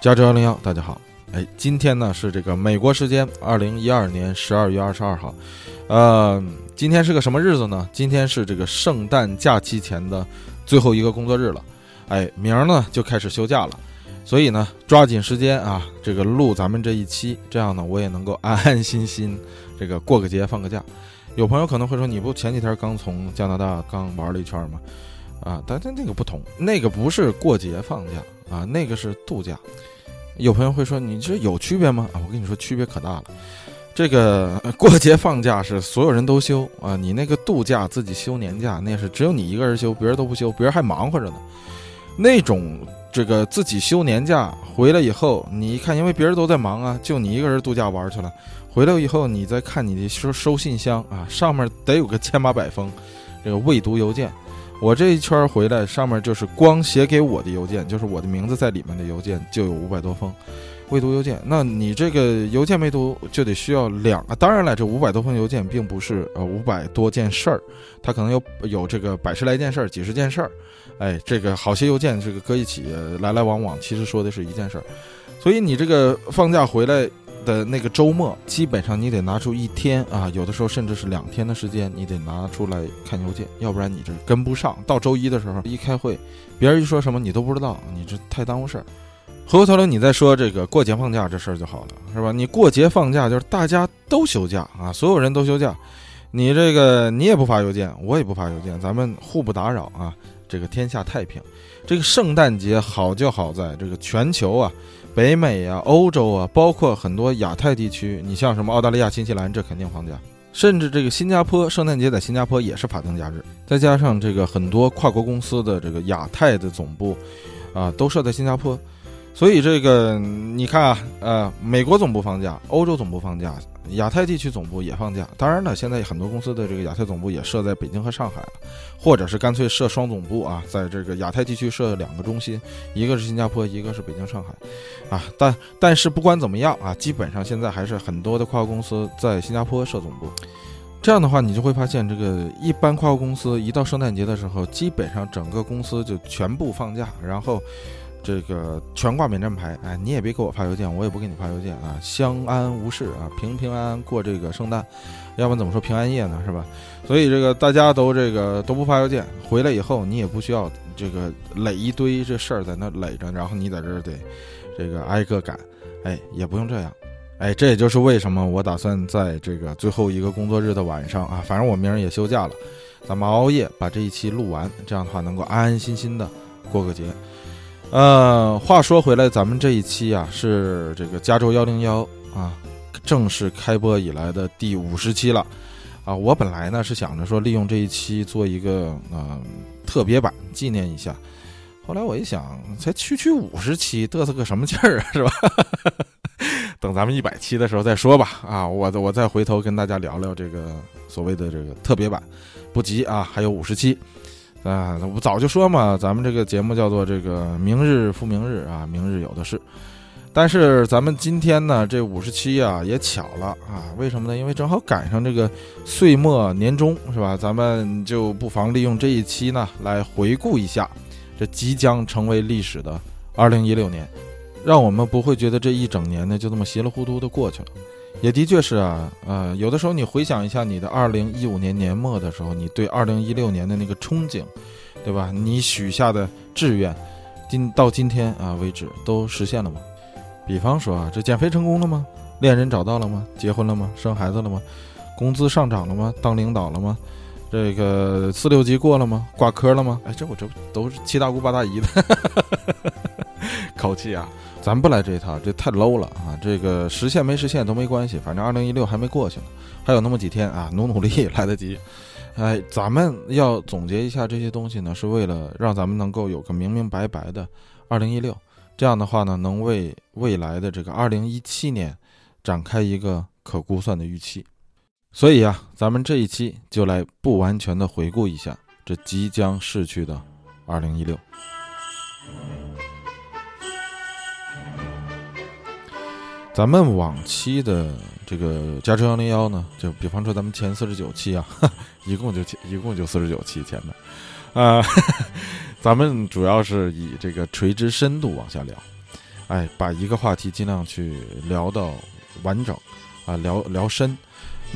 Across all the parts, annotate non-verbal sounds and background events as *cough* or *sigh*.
加州幺零幺，大家好。哎，今天呢是这个美国时间二零一二年十二月二十二号，呃，今天是个什么日子呢？今天是这个圣诞假期前的最后一个工作日了。哎，明儿呢就开始休假了，所以呢抓紧时间啊，这个录咱们这一期，这样呢我也能够安安心心这个过个节放个假。有朋友可能会说，你不前几天刚从加拿大刚玩了一圈吗？啊，但但那个不同，那个不是过节放假啊，那个是度假。有朋友会说，你这有区别吗？啊，我跟你说，区别可大了。这个过节放假是所有人都休啊，你那个度假自己休年假，那是只有你一个人休，别人都不休，别人还忙活着呢。那种这个自己休年假回来以后，你一看，因为别人都在忙啊，就你一个人度假玩去了。回来以后，你再看你的收收信箱啊，上面得有个千八百封这个未读邮件。我这一圈回来，上面就是光写给我的邮件，就是我的名字在里面的邮件就有五百多封未读邮件。那你这个邮件没读，就得需要两啊。当然了，这五百多封邮件并不是呃五百多件事儿，它可能有有这个百十来件事儿、几十件事儿。哎，这个好些邮件这个搁一起来来往往，其实说的是一件事儿。所以你这个放假回来。的那个周末，基本上你得拿出一天啊，有的时候甚至是两天的时间，你得拿出来看邮件，要不然你这跟不上。到周一的时候一开会，别人一说什么你都不知道，你这太耽误事儿。回过头来你再说这个过节放假这事儿就好了，是吧？你过节放假就是大家都休假啊，所有人都休假，你这个你也不发邮件，我也不发邮件，咱们互不打扰啊，这个天下太平。这个圣诞节好就好在这个全球啊。北美啊，欧洲啊，包括很多亚太地区，你像什么澳大利亚、新西兰，这肯定放假。甚至这个新加坡，圣诞节在新加坡也是法定假日。再加上这个很多跨国公司的这个亚太的总部，啊，都设在新加坡。所以这个你看啊，呃，美国总部放假，欧洲总部放假，亚太地区总部也放假。当然了，现在很多公司的这个亚太总部也设在北京和上海了，或者是干脆设双总部啊，在这个亚太地区设两个中心，一个是新加坡，一个是北京、上海，啊，但但是不管怎么样啊，基本上现在还是很多的跨国公司在新加坡设总部。这样的话，你就会发现，这个一般跨国公司一到圣诞节的时候，基本上整个公司就全部放假，然后。这个全挂免战牌，哎，你也别给我发邮件，我也不给你发邮件啊，相安无事啊，平平安安过这个圣诞，要不然怎么说平安夜呢，是吧？所以这个大家都这个都不发邮件，回来以后你也不需要这个垒一堆这事儿在那垒着，然后你在这儿得这个挨个赶，哎，也不用这样，哎，这也就是为什么我打算在这个最后一个工作日的晚上啊，反正我明儿也休假了，咱们熬夜把这一期录完，这样的话能够安安心心的过个节。呃，话说回来，咱们这一期啊是这个加州幺零幺啊正式开播以来的第五十期了，啊，我本来呢是想着说利用这一期做一个呃特别版纪念一下，后来我一想，才区区五十期，嘚瑟个什么劲儿啊，是吧？*laughs* 等咱们一百期的时候再说吧，啊，我我再回头跟大家聊聊这个所谓的这个特别版，不急啊，还有五十期。啊，我早就说嘛，咱们这个节目叫做这个“明日复明日”啊，明日有的是。但是咱们今天呢，这五十七啊也巧了啊，为什么呢？因为正好赶上这个岁末年终，是吧？咱们就不妨利用这一期呢，来回顾一下这即将成为历史的二零一六年，让我们不会觉得这一整年呢就这么稀里糊涂的过去了。也的确是啊，呃，有的时候你回想一下你的二零一五年年末的时候，你对二零一六年的那个憧憬，对吧？你许下的志愿，今到今天啊为止都实现了吗？比方说啊，这减肥成功了吗？恋人找到了吗？结婚了吗？生孩子了吗？工资上涨了吗？当领导了吗？这个四六级过了吗？挂科了吗？哎，这我这都是七大姑八大姨的 *laughs* 口气啊。咱不来这一套，这太 low 了啊！这个实现没实现都没关系，反正二零一六还没过去呢，还有那么几天啊，努努力来得及。哎，咱们要总结一下这些东西呢，是为了让咱们能够有个明明白白的二零一六，这样的话呢，能为未来的这个二零一七年展开一个可估算的预期。所以啊，咱们这一期就来不完全的回顾一下这即将逝去的二零一六。咱们往期的这个加州幺零幺呢，就比方说咱们前四十九期啊，*laughs* 一共就一共就四十九期前面，啊，*laughs* 咱们主要是以这个垂直深度往下聊，哎，把一个话题尽量去聊到完整，啊，聊聊深。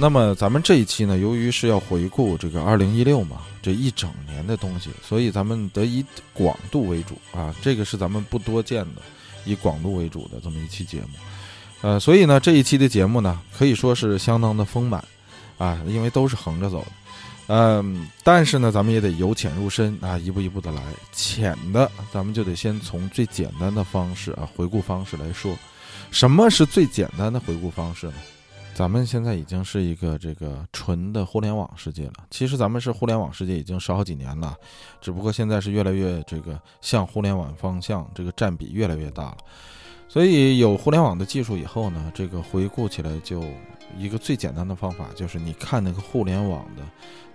那么咱们这一期呢，由于是要回顾这个二零一六嘛，这一整年的东西，所以咱们得以广度为主啊，这个是咱们不多见的，以广度为主的这么一期节目。呃，所以呢，这一期的节目呢，可以说是相当的丰满啊，因为都是横着走的。嗯，但是呢，咱们也得由浅入深啊，一步一步的来。浅的，咱们就得先从最简单的方式啊，回顾方式来说。什么是最简单的回顾方式呢？咱们现在已经是一个这个纯的互联网世界了。其实咱们是互联网世界已经十好几年了，只不过现在是越来越这个向互联网方向，这个占比越来越大了。所以有互联网的技术以后呢，这个回顾起来就一个最简单的方法，就是你看那个互联网的。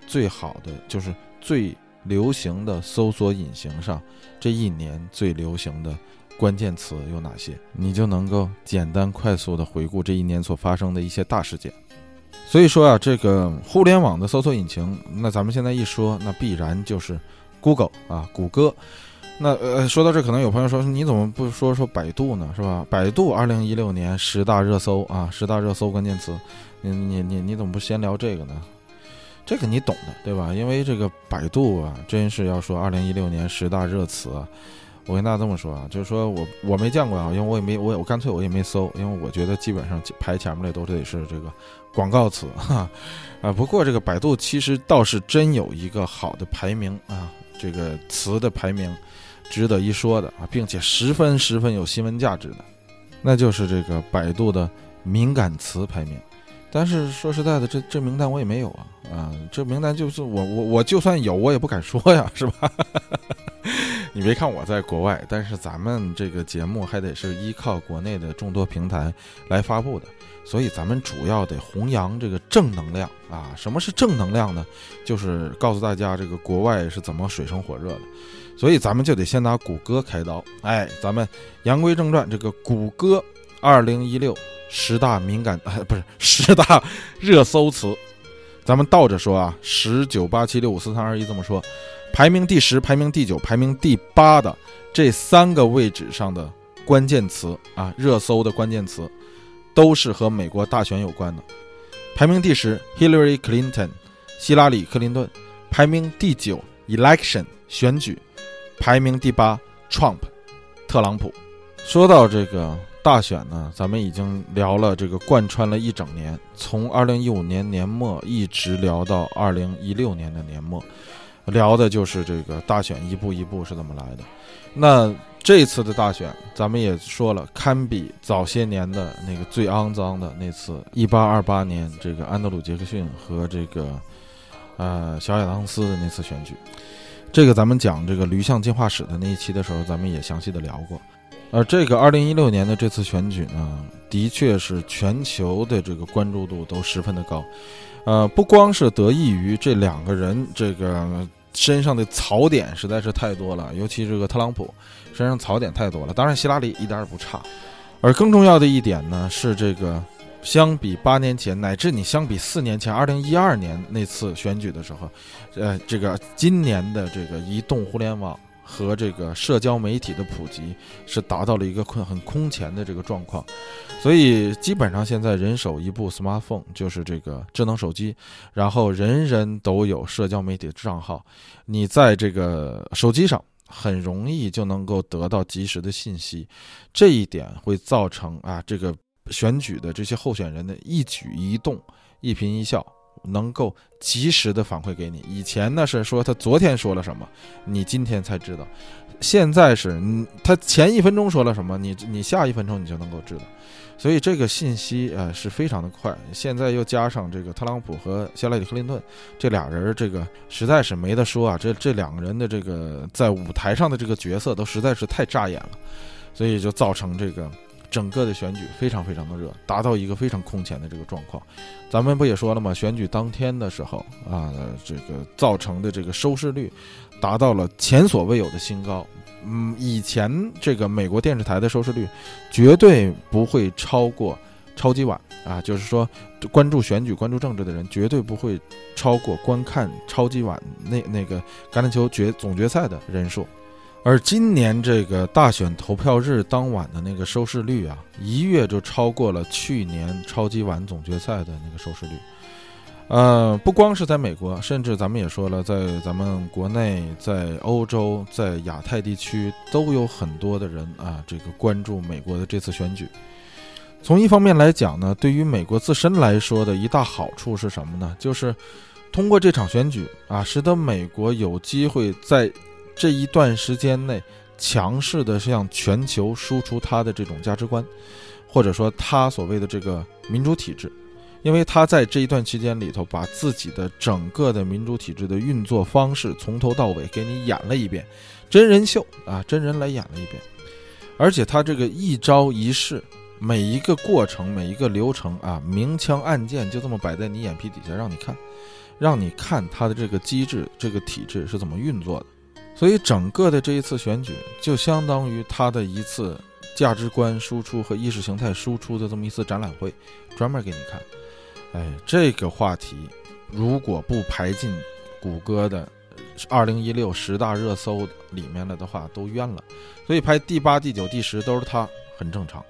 最好的就是最流行的搜索引擎上，这一年最流行的关键词有哪些？你就能够简单快速的回顾这一年所发生的一些大事件。所以说啊，这个互联网的搜索引擎，那咱们现在一说，那必然就是 Google 啊，谷歌。那呃，说到这，可能有朋友说，你怎么不说说百度呢？是吧？百度二零一六年十大热搜啊，十大热搜关键词，你你你你怎么不先聊这个呢？这个你懂的，对吧？因为这个百度啊，真是要说二零一六年十大热词啊，我跟大家这么说啊，就是说我我没见过啊，因为我也没我我干脆我也没搜，因为我觉得基本上排前面的都得是这个广告词哈啊。不过这个百度其实倒是真有一个好的排名啊，这个词的排名值得一说的啊，并且十分十分有新闻价值的，那就是这个百度的敏感词排名。但是说实在的，这这名单我也没有啊啊！这名单就是我我我就算有，我也不敢说呀，是吧？*laughs* 你别看我在国外，但是咱们这个节目还得是依靠国内的众多平台来发布的，所以咱们主要得弘扬这个正能量啊！什么是正能量呢？就是告诉大家这个国外是怎么水深火热的，所以咱们就得先拿谷歌开刀。哎，咱们言归正传，这个谷歌二零一六。十大敏感啊，不是十大热搜词，咱们倒着说啊，十九八七六五四三二一这么说，排名第十、排名第九、排名第八的这三个位置上的关键词啊，热搜的关键词，都是和美国大选有关的。排名第十，Hillary Clinton，希拉里·克林顿；排名第九，Election，选举；排名第八，Trump，特朗普。说到这个。大选呢，咱们已经聊了这个贯穿了一整年，从二零一五年年末一直聊到二零一六年的年末，聊的就是这个大选一步一步是怎么来的。那这次的大选，咱们也说了，堪比早些年的那个最肮脏的那次一八二八年这个安德鲁·杰克逊和这个呃小亚当斯的那次选举。这个咱们讲这个驴象进化史的那一期的时候，咱们也详细的聊过。而这个二零一六年的这次选举呢，的确是全球的这个关注度都十分的高，呃，不光是得益于这两个人这个身上的槽点实在是太多了，尤其这个特朗普身上槽点太多了，当然希拉里一点也不差，而更重要的一点呢是这个，相比八年前，乃至你相比四年前二零一二年那次选举的时候，呃，这个今年的这个移动互联网。和这个社交媒体的普及是达到了一个空很空前的这个状况，所以基本上现在人手一部 smartphone，就是这个智能手机，然后人人都有社交媒体账号，你在这个手机上很容易就能够得到及时的信息，这一点会造成啊这个选举的这些候选人的一举一动、一颦一笑。能够及时的反馈给你。以前呢是说他昨天说了什么，你今天才知道；现在是他前一分钟说了什么，你你下一分钟你就能够知道。所以这个信息呃是非常的快。现在又加上这个特朗普和希拉里·克林顿这俩人，这个实在是没得说啊。这这两个人的这个在舞台上的这个角色都实在是太扎眼了，所以就造成这个。整个的选举非常非常的热，达到一个非常空前的这个状况。咱们不也说了吗？选举当天的时候啊，这个造成的这个收视率达到了前所未有的新高。嗯，以前这个美国电视台的收视率绝对不会超过超级碗啊，就是说关注选举、关注政治的人绝对不会超过观看超级碗那那个橄榄球决总决赛的人数。而今年这个大选投票日当晚的那个收视率啊，一跃就超过了去年超级碗总决赛的那个收视率。呃，不光是在美国，甚至咱们也说了，在咱们国内、在欧洲、在亚太地区，都有很多的人啊，这个关注美国的这次选举。从一方面来讲呢，对于美国自身来说的一大好处是什么呢？就是通过这场选举啊，使得美国有机会在。这一段时间内，强势的向全球输出他的这种价值观，或者说他所谓的这个民主体制，因为他在这一段期间里头，把自己的整个的民主体制的运作方式从头到尾给你演了一遍，真人秀啊，真人来演了一遍，而且他这个一招一式，每一个过程，每一个流程啊，明枪暗箭就这么摆在你眼皮底下让你看，让你看他的这个机制，这个体制是怎么运作的。所以，整个的这一次选举就相当于他的一次价值观输出和意识形态输出的这么一次展览会，专门给你看。哎，这个话题如果不排进谷歌的二零一六十大热搜里面了的话，都冤了。所以排第八、第九、第十都是他，很正常。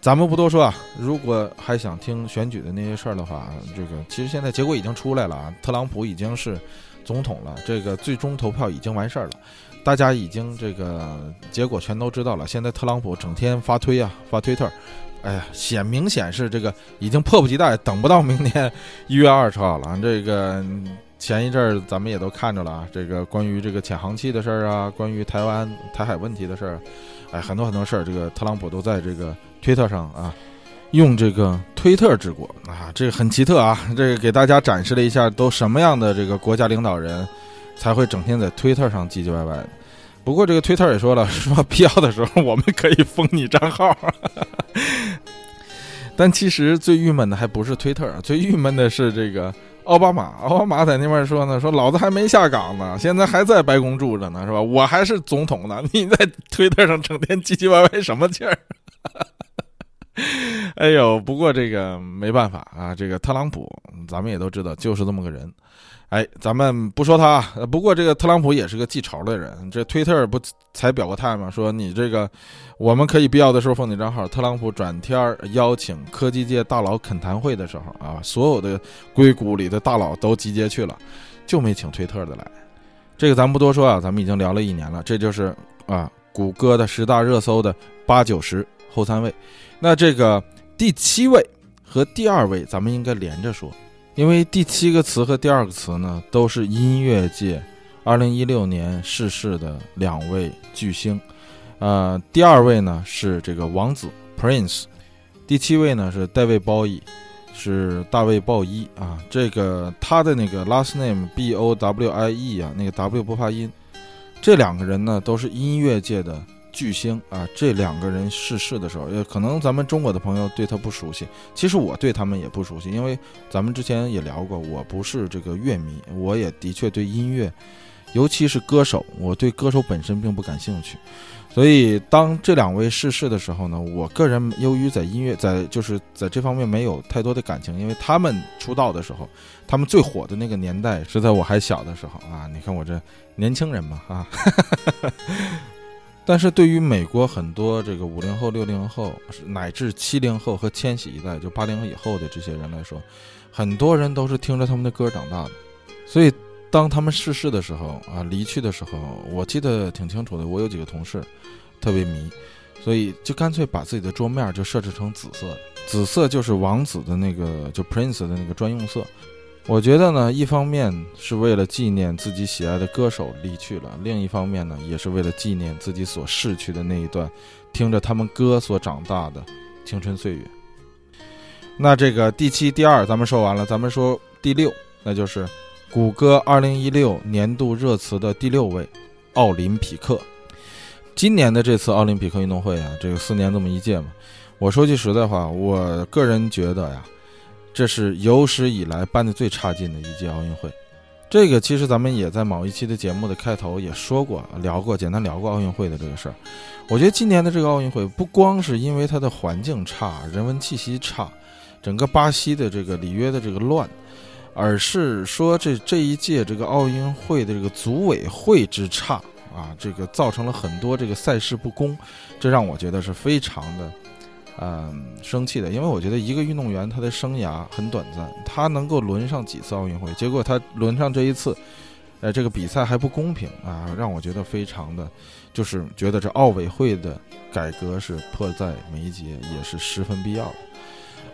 咱们不多说啊，如果还想听选举的那些事儿的话，这个其实现在结果已经出来了啊，特朗普已经是。总统了，这个最终投票已经完事儿了，大家已经这个结果全都知道了。现在特朗普整天发推啊，发推特，哎呀，显明显是这个已经迫不及待，等不到明年一月二十号了。这个前一阵儿咱们也都看着了啊，这个关于这个潜航器的事儿啊，关于台湾台海问题的事儿，哎，很多很多事儿，这个特朗普都在这个推特上啊。用这个推特治国啊，这个很奇特啊！这个给大家展示了一下，都什么样的这个国家领导人才会整天在推特上唧唧歪歪的。不过这个推特也说了，说必要的时候我们可以封你账号。*laughs* 但其实最郁闷的还不是推特，最郁闷的是这个奥巴马。奥巴马在那边说呢，说老子还没下岗呢，现在还在白宫住着呢，是吧？我还是总统呢，你在推特上整天唧唧歪歪什么劲儿？*laughs* 哎呦，不过这个没办法啊，这个特朗普，咱们也都知道，就是这么个人。哎，咱们不说他，不过这个特朗普也是个记仇的人。这推特不才表过态吗？说你这个，我们可以必要的时候封你账号。特朗普转天邀请科技界大佬恳谈会的时候啊，所有的硅谷里的大佬都集结去了，就没请推特的来。这个咱不多说啊，咱们已经聊了一年了，这就是啊，谷歌的十大热搜的八九十后三位。那这个第七位和第二位，咱们应该连着说，因为第七个词和第二个词呢，都是音乐界二零一六年逝世的两位巨星。呃，第二位呢是这个王子 Prince，第七位呢是戴维鲍伊，是大卫鲍伊啊。这个他的那个 last name B O W I E 啊，那个 W 不发音。这两个人呢，都是音乐界的。巨星啊，这两个人逝世的时候，也可能咱们中国的朋友对他不熟悉。其实我对他们也不熟悉，因为咱们之前也聊过，我不是这个乐迷，我也的确对音乐，尤其是歌手，我对歌手本身并不感兴趣。所以当这两位逝世的时候呢，我个人由于在音乐在就是在这方面没有太多的感情，因为他们出道的时候，他们最火的那个年代是在我还小的时候啊。你看我这年轻人嘛啊。但是对于美国很多这个五零后、六零后，乃至七零后和千禧一代，就八零以后的这些人来说，很多人都是听着他们的歌长大的。所以当他们逝世的时候啊，离去的时候，我记得挺清楚的。我有几个同事特别迷，所以就干脆把自己的桌面就设置成紫色，紫色就是王子的那个，就 Prince 的那个专用色。我觉得呢，一方面是为了纪念自己喜爱的歌手离去了，另一方面呢，也是为了纪念自己所逝去的那一段听着他们歌所长大的青春岁月。那这个第七、第二咱们说完了，咱们说第六，那就是谷歌二零一六年度热词的第六位，奥林匹克。今年的这次奥林匹克运动会啊，这个四年这么一届嘛，我说句实在话，我个人觉得呀。这是有史以来办的最差劲的一届奥运会，这个其实咱们也在某一期的节目的开头也说过，聊过，简单聊过奥运会的这个事儿。我觉得今年的这个奥运会不光是因为它的环境差、人文气息差，整个巴西的这个里约的这个乱，而是说这这一届这个奥运会的这个组委会之差啊，这个造成了很多这个赛事不公，这让我觉得是非常的，嗯，生气的。因为我觉得一个运动员他的生涯很短暂，他能够轮上几次奥运会，结果他轮上这一次，呃，这个比赛还不公平啊，让我觉得非常的，就是觉得这奥委会的改革是迫在眉睫，也是十分必要的。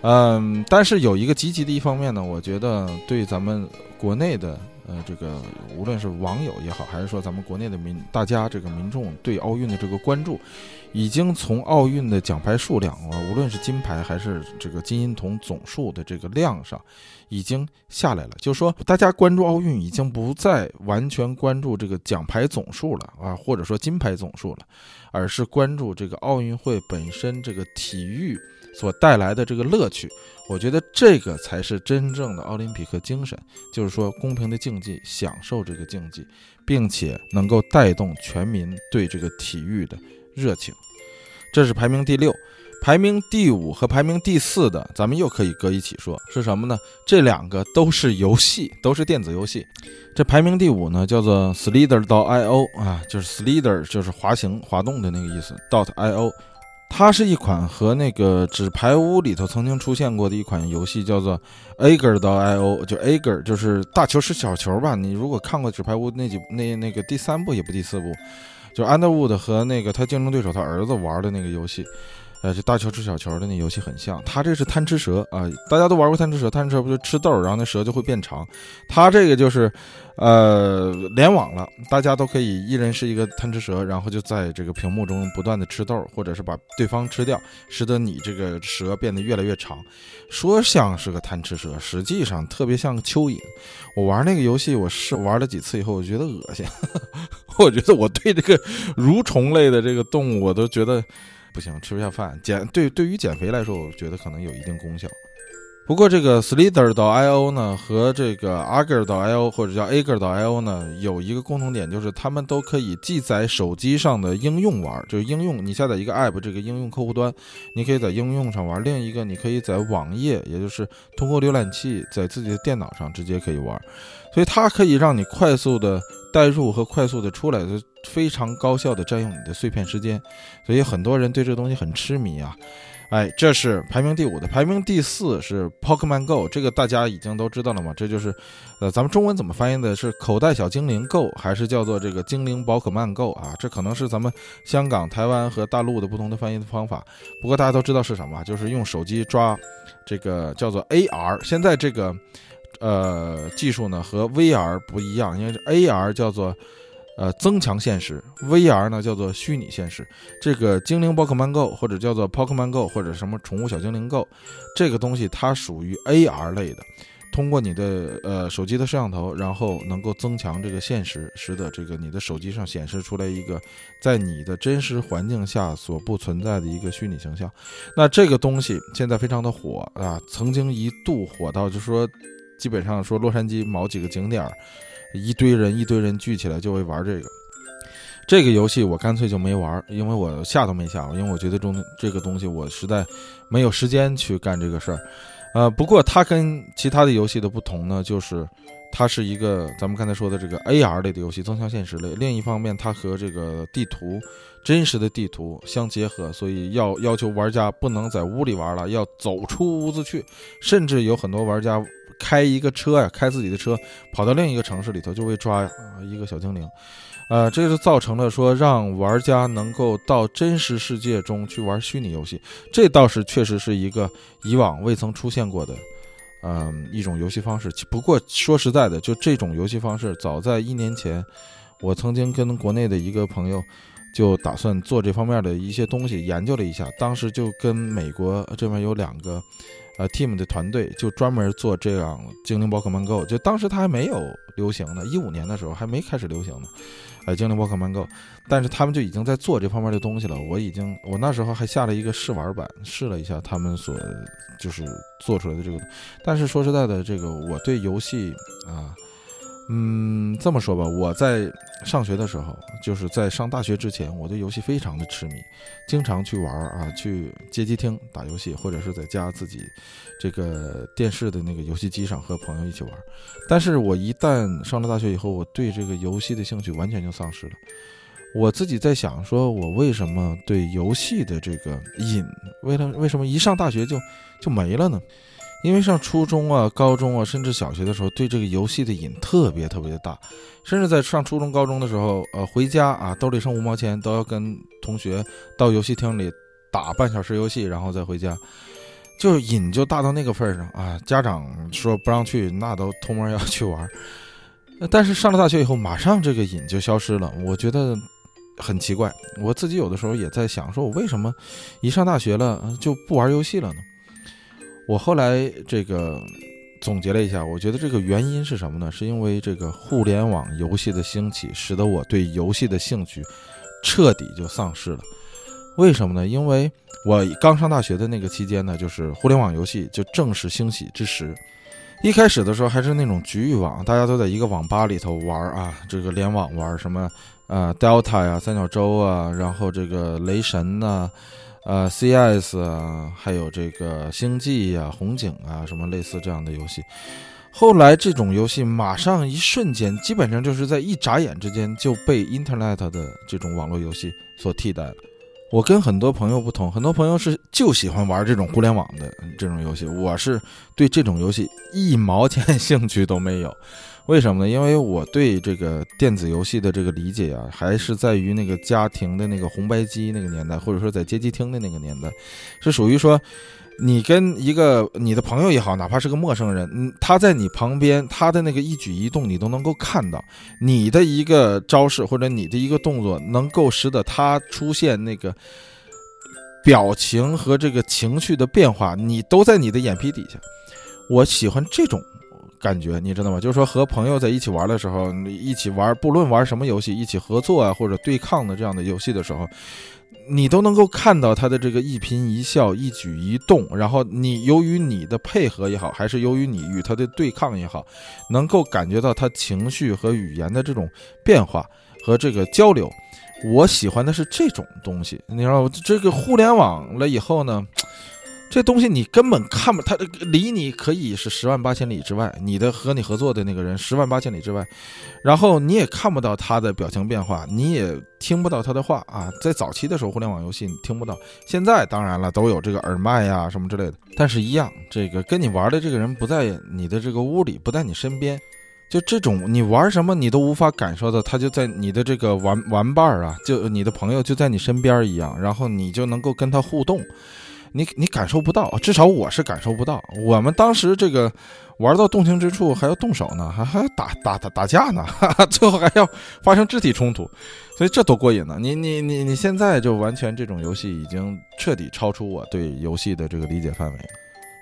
嗯，但是有一个积极的一方面呢，我觉得对咱们国内的呃这个无论是网友也好，还是说咱们国内的民大家这个民众对奥运的这个关注，已经从奥运的奖牌数量啊，无论是金牌还是这个金银铜总数的这个量上，已经下来了。就是说，大家关注奥运已经不再完全关注这个奖牌总数了啊，或者说金牌总数了，而是关注这个奥运会本身这个体育。所带来的这个乐趣，我觉得这个才是真正的奥林匹克精神，就是说公平的竞技，享受这个竞技，并且能够带动全民对这个体育的热情。这是排名第六，排名第五和排名第四的，咱们又可以搁一起说，是什么呢？这两个都是游戏，都是电子游戏。这排名第五呢，叫做 Slider.io 啊，就是 Slider 就是滑行、滑动的那个意思。dot io。它是一款和那个纸牌屋里头曾经出现过的一款游戏，叫做 Ager 的 IO，就 Ager 就是大球是小球吧？你如果看过纸牌屋那几那那个第三部也不第四部，就 Underwood 和那个他竞争对手他儿子玩的那个游戏。呃，这大球吃小球的那游戏很像，它这是贪吃蛇啊，大家都玩过贪吃蛇，贪吃蛇不就吃豆，然后那蛇就会变长，它这个就是，呃，联网了，大家都可以一人是一个贪吃蛇，然后就在这个屏幕中不断的吃豆，或者是把对方吃掉，使得你这个蛇变得越来越长。说像是个贪吃蛇，实际上特别像个蚯蚓。我玩那个游戏，我试玩了几次以后，我觉得恶心，*laughs* 我觉得我对这个蠕虫类的这个动物，我都觉得。不行，吃不下饭。减对对于减肥来说，我觉得可能有一定功效。不过这个 Slither 到 IO 呢，和这个 Ager 到 IO 或者叫 Ager 到 IO 呢，有一个共同点，就是他们都可以记载手机上的应用玩。就是应用，你下载一个 App，这个应用客户端，你可以在应用上玩；另一个，你可以在网页，也就是通过浏览器，在自己的电脑上直接可以玩。所以它可以让你快速的代入和快速的出来，就非常高效的占用你的碎片时间。所以很多人对这东西很痴迷啊。哎，这是排名第五的，排名第四是 Pokemon Go，这个大家已经都知道了嘛？这就是，呃，咱们中文怎么翻译的？是口袋小精灵 Go，还是叫做这个精灵宝可梦 Go 啊？这可能是咱们香港、台湾和大陆的不同的翻译的方法。不过大家都知道是什么，就是用手机抓这个叫做 AR。现在这个呃技术呢和 VR 不一样，因为 AR 叫做。呃，增强现实，VR 呢叫做虚拟现实。这个精灵宝可梦 Go 或者叫做 Pokemon Go 或者什么宠物小精灵 Go，这个东西它属于 AR 类的，通过你的呃手机的摄像头，然后能够增强这个现实，使得这个你的手机上显示出来一个在你的真实环境下所不存在的一个虚拟形象。那这个东西现在非常的火啊，曾经一度火到就说，基本上说洛杉矶某几个景点儿。一堆人，一堆人聚起来就会玩这个，这个游戏我干脆就没玩，因为我下都没下过，因为我觉得中这个东西我实在没有时间去干这个事儿。呃，不过它跟其他的游戏的不同呢，就是它是一个咱们刚才说的这个 AR 类的游戏，增强现实类。另一方面，它和这个地图真实的地图相结合，所以要要求玩家不能在屋里玩了，要走出屋子去，甚至有很多玩家。开一个车呀，开自己的车跑到另一个城市里头，就会抓一个小精灵，呃，这就造成了说让玩家能够到真实世界中去玩虚拟游戏，这倒是确实是一个以往未曾出现过的，嗯，一种游戏方式。不过说实在的，就这种游戏方式，早在一年前，我曾经跟国内的一个朋友就打算做这方面的一些东西，研究了一下，当时就跟美国这边有两个。呃，Team 的团队就专门做这样精灵宝可梦 Go，就当时它还没有流行呢，一五年的时候还没开始流行呢。呃，精灵宝可梦 Go，但是他们就已经在做这方面的东西了。我已经，我那时候还下了一个试玩版，试了一下他们所就是做出来的这个。但是说实在的，这个我对游戏啊。嗯，这么说吧，我在上学的时候，就是在上大学之前，我对游戏非常的痴迷，经常去玩啊，去街机厅打游戏，或者是在家自己这个电视的那个游戏机上和朋友一起玩。但是我一旦上了大学以后，我对这个游戏的兴趣完全就丧失了。我自己在想，说我为什么对游戏的这个瘾，为了为什么一上大学就就没了呢？因为上初中啊、高中啊，甚至小学的时候，对这个游戏的瘾特别特别的大，甚至在上初中、高中的时候，呃，回家啊，兜里剩五毛钱，都要跟同学到游戏厅里打半小时游戏，然后再回家，就瘾就大到那个份上啊！家长说不让去，那都偷摸要去玩。但是上了大学以后，马上这个瘾就消失了。我觉得很奇怪，我自己有的时候也在想，说我为什么一上大学了就不玩游戏了呢？我后来这个总结了一下，我觉得这个原因是什么呢？是因为这个互联网游戏的兴起，使得我对游戏的兴趣彻底就丧失了。为什么呢？因为我刚上大学的那个期间呢，就是互联网游戏就正式兴起之时。一开始的时候还是那种局域网，大家都在一个网吧里头玩啊，这个联网玩什么呃 Delta 呀、三角洲啊，然后这个雷神呐。呃，CS 啊，还有这个星际啊、红警啊，什么类似这样的游戏。后来这种游戏马上一瞬间，基本上就是在一眨眼之间就被 Internet 的这种网络游戏所替代了。我跟很多朋友不同，很多朋友是就喜欢玩这种互联网的这种游戏，我是对这种游戏一毛钱兴趣都没有。为什么呢？因为我对这个电子游戏的这个理解啊，还是在于那个家庭的那个红白机那个年代，或者说在街机厅的那个年代，是属于说，你跟一个你的朋友也好，哪怕是个陌生人，嗯，他在你旁边，他的那个一举一动你都能够看到，你的一个招式或者你的一个动作，能够使得他出现那个表情和这个情绪的变化，你都在你的眼皮底下。我喜欢这种。感觉你知道吗？就是说和朋友在一起玩的时候，你一起玩，不论玩什么游戏，一起合作啊或者对抗的这样的游戏的时候，你都能够看到他的这个一颦一笑、一举一动。然后你由于你的配合也好，还是由于你与他的对抗也好，能够感觉到他情绪和语言的这种变化和这个交流。我喜欢的是这种东西。你知道这个互联网了以后呢？这东西你根本看不，他离你可以是十万八千里之外，你的和你合作的那个人十万八千里之外，然后你也看不到他的表情变化，你也听不到他的话啊。在早期的时候，互联网游戏你听不到，现在当然了，都有这个耳麦呀什么之类的，但是一样，这个跟你玩的这个人不在你的这个屋里，不在你身边，就这种你玩什么你都无法感受到，他就在你的这个玩玩伴儿啊，就你的朋友就在你身边一样，然后你就能够跟他互动。你你感受不到，至少我是感受不到。我们当时这个玩到动情之处还要动手呢，还还要打打打打架呢，*laughs* 最后还要发生肢体冲突，所以这多过瘾呢！你你你你现在就完全这种游戏已经彻底超出我对游戏的这个理解范围。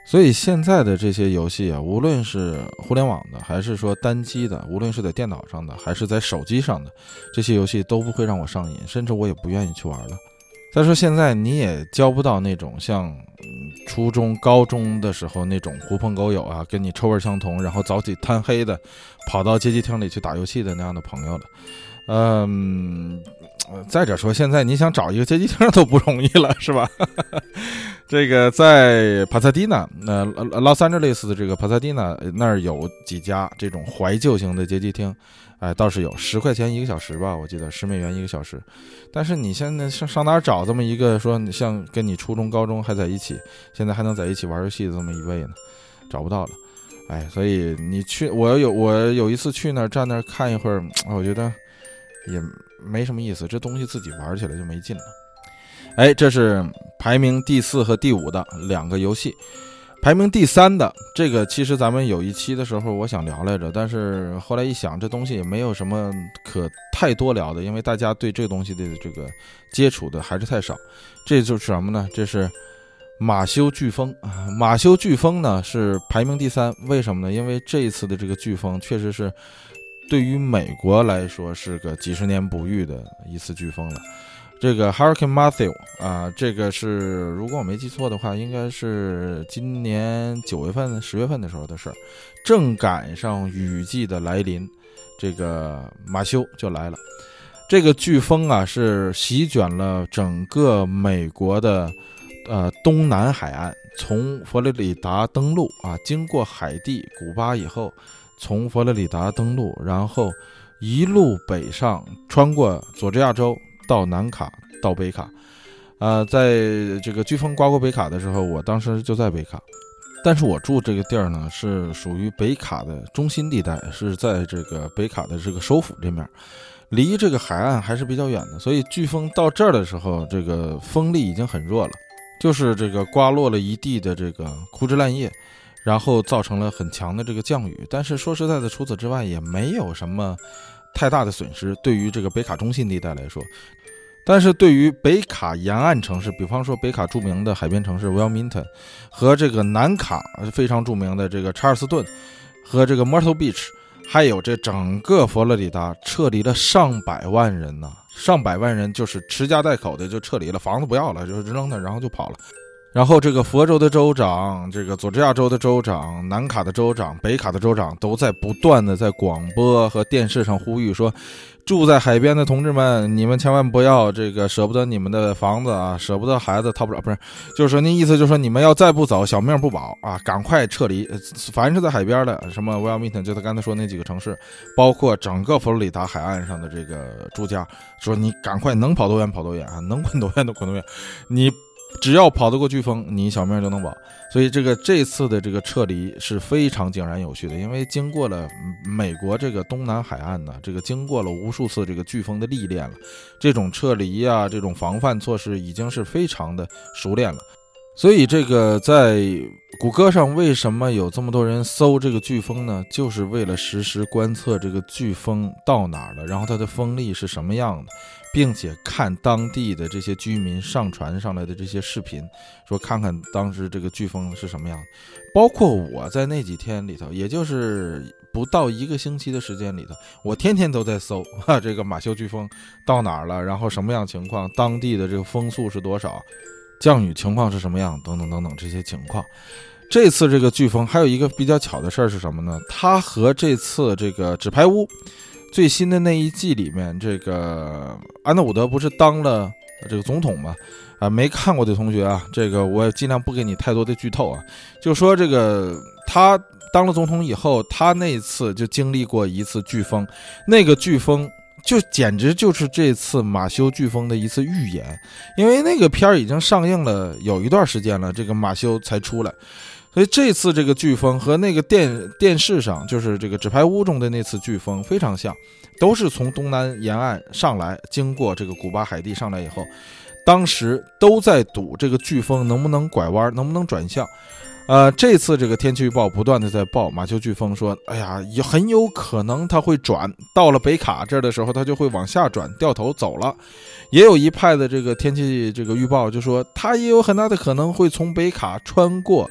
所以现在的这些游戏啊，无论是互联网的，还是说单机的，无论是在电脑上的，还是在手机上的，这些游戏都不会让我上瘾，甚至我也不愿意去玩了。再说现在你也交不到那种像初中、高中的时候那种狐朋狗友啊，跟你臭味相同，然后早起贪黑的跑到街机厅里去打游戏的那样的朋友了。嗯，再者说，现在你想找一个街机厅都不容易了，是吧？*laughs* 这个在帕萨蒂纳，那拉斯安吉丽斯的这个帕萨蒂纳那儿有几家这种怀旧型的街机厅。哎，倒是有十块钱一个小时吧，我记得十美元一个小时。但是你现在上上哪儿找这么一个说像跟你初中、高中还在一起，现在还能在一起玩游戏的这么一位呢？找不到了。哎，所以你去，我有我有一次去那儿站那儿看一会儿，我觉得也没什么意思，这东西自己玩起来就没劲了。哎，这是排名第四和第五的两个游戏。排名第三的这个，其实咱们有一期的时候，我想聊来着，但是后来一想，这东西也没有什么可太多聊的，因为大家对这东西的这个接触的还是太少。这就是什么呢？这是马修飓风啊！马修飓风呢是排名第三，为什么呢？因为这一次的这个飓风确实是对于美国来说是个几十年不遇的一次飓风了。这个 Hurricane Matthew 啊，这个是如果我没记错的话，应该是今年九月份、十月份的时候的事儿，正赶上雨季的来临，这个马修就来了。这个飓风啊，是席卷了整个美国的呃东南海岸，从佛罗里达登陆啊，经过海地、古巴以后，从佛罗里达登陆，然后一路北上，穿过佐治亚州到南卡到北卡。呃，在这个飓风刮过北卡的时候，我当时就在北卡，但是我住这个地儿呢，是属于北卡的中心地带，是在这个北卡的这个首府这面，离这个海岸还是比较远的，所以飓风到这儿的时候，这个风力已经很弱了，就是这个刮落了一地的这个枯枝烂叶，然后造成了很强的这个降雨，但是说实在的，除此之外也没有什么太大的损失，对于这个北卡中心地带来说。但是对于北卡沿岸城市，比方说北卡著名的海边城市 Wilmington，和这个南卡非常著名的这个查尔斯顿，和这个 Myrtle Beach，还有这整个佛罗里达撤离了上百万人呢，上百万人就是持家带口的就撤离了，房子不要了，就扔了，然后就跑了。然后这个佛州的州长，这个佐治亚州的州长，南卡的州长，北卡的州长都在不断的在广播和电视上呼吁说。住在海边的同志们，你们千万不要这个舍不得你们的房子啊，舍不得孩子，套不了。不是，就是说，那意思就是说，你们要再不走，小命不保啊！赶快撤离。凡是在海边的，什么 w i l m i n g t o n 就他刚才说那几个城市，包括整个佛罗里达海岸上的这个住家，说你赶快能跑多远跑多远啊，能滚多远都滚多远，你。只要跑得过飓风，你小命就能保。所以这个这次的这个撤离是非常井然有序的，因为经过了美国这个东南海岸呢，这个经过了无数次这个飓风的历练了，这种撤离啊，这种防范措施已经是非常的熟练了。所以这个在谷歌上为什么有这么多人搜这个飓风呢？就是为了实时观测这个飓风到哪儿了，然后它的风力是什么样的。并且看当地的这些居民上传上来的这些视频，说看看当时这个飓风是什么样。包括我在那几天里头，也就是不到一个星期的时间里头，我天天都在搜哈 *laughs* 这个马修飓风到哪儿了，然后什么样情况，当地的这个风速是多少，降雨情况是什么样，等等等等这些情况。这次这个飓风还有一个比较巧的事儿是什么呢？它和这次这个纸牌屋。最新的那一季里面，这个安德伍德不是当了这个总统吗？啊，没看过的同学啊，这个我尽量不给你太多的剧透啊。就说这个他当了总统以后，他那一次就经历过一次飓风，那个飓风就简直就是这次马修飓风的一次预演，因为那个片儿已经上映了有一段时间了，这个马修才出来。所以这次这个飓风和那个电电视上，就是这个纸牌屋中的那次飓风非常像，都是从东南沿岸上来，经过这个古巴海地上来以后，当时都在赌这个飓风能不能拐弯，能不能转向。呃，这次这个天气预报不断的在报马修飓风，说，哎呀，也很有可能它会转到了北卡这儿的时候，它就会往下转，掉头走了。也有一派的这个天气这个预报就说，它也有很大的可能会从北卡穿过。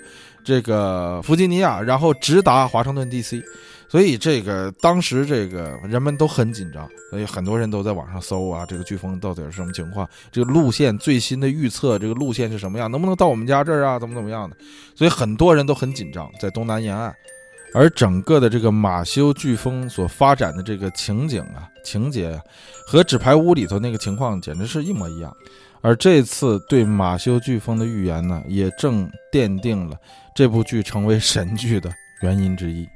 这个弗吉尼亚，然后直达华盛顿 D.C.，所以这个当时这个人们都很紧张，所以很多人都在网上搜啊，这个飓风到底是什么情况？这个路线最新的预测，这个路线是什么样？能不能到我们家这儿啊？怎么怎么样的？所以很多人都很紧张，在东南沿岸，而整个的这个马修飓风所发展的这个情景啊、情节啊，和纸牌屋里头那个情况简直是一模一样。而这次对马修飓风的预言呢，也正奠定了这部剧成为神剧的原因之一。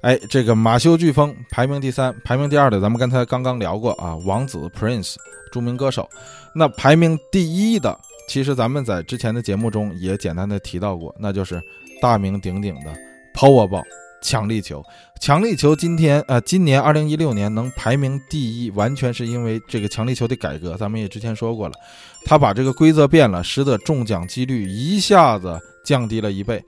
哎，这个马修飓风排名第三，排名第二的，咱们刚才刚刚聊过啊，王子 Prince，著名歌手。那排名第一的，其实咱们在之前的节目中也简单的提到过，那就是大名鼎鼎的 Powerball。强力球，强力球今天呃，今年二零一六年能排名第一，完全是因为这个强力球的改革。咱们也之前说过了，他把这个规则变了，使得中奖几率一下子降低了一倍。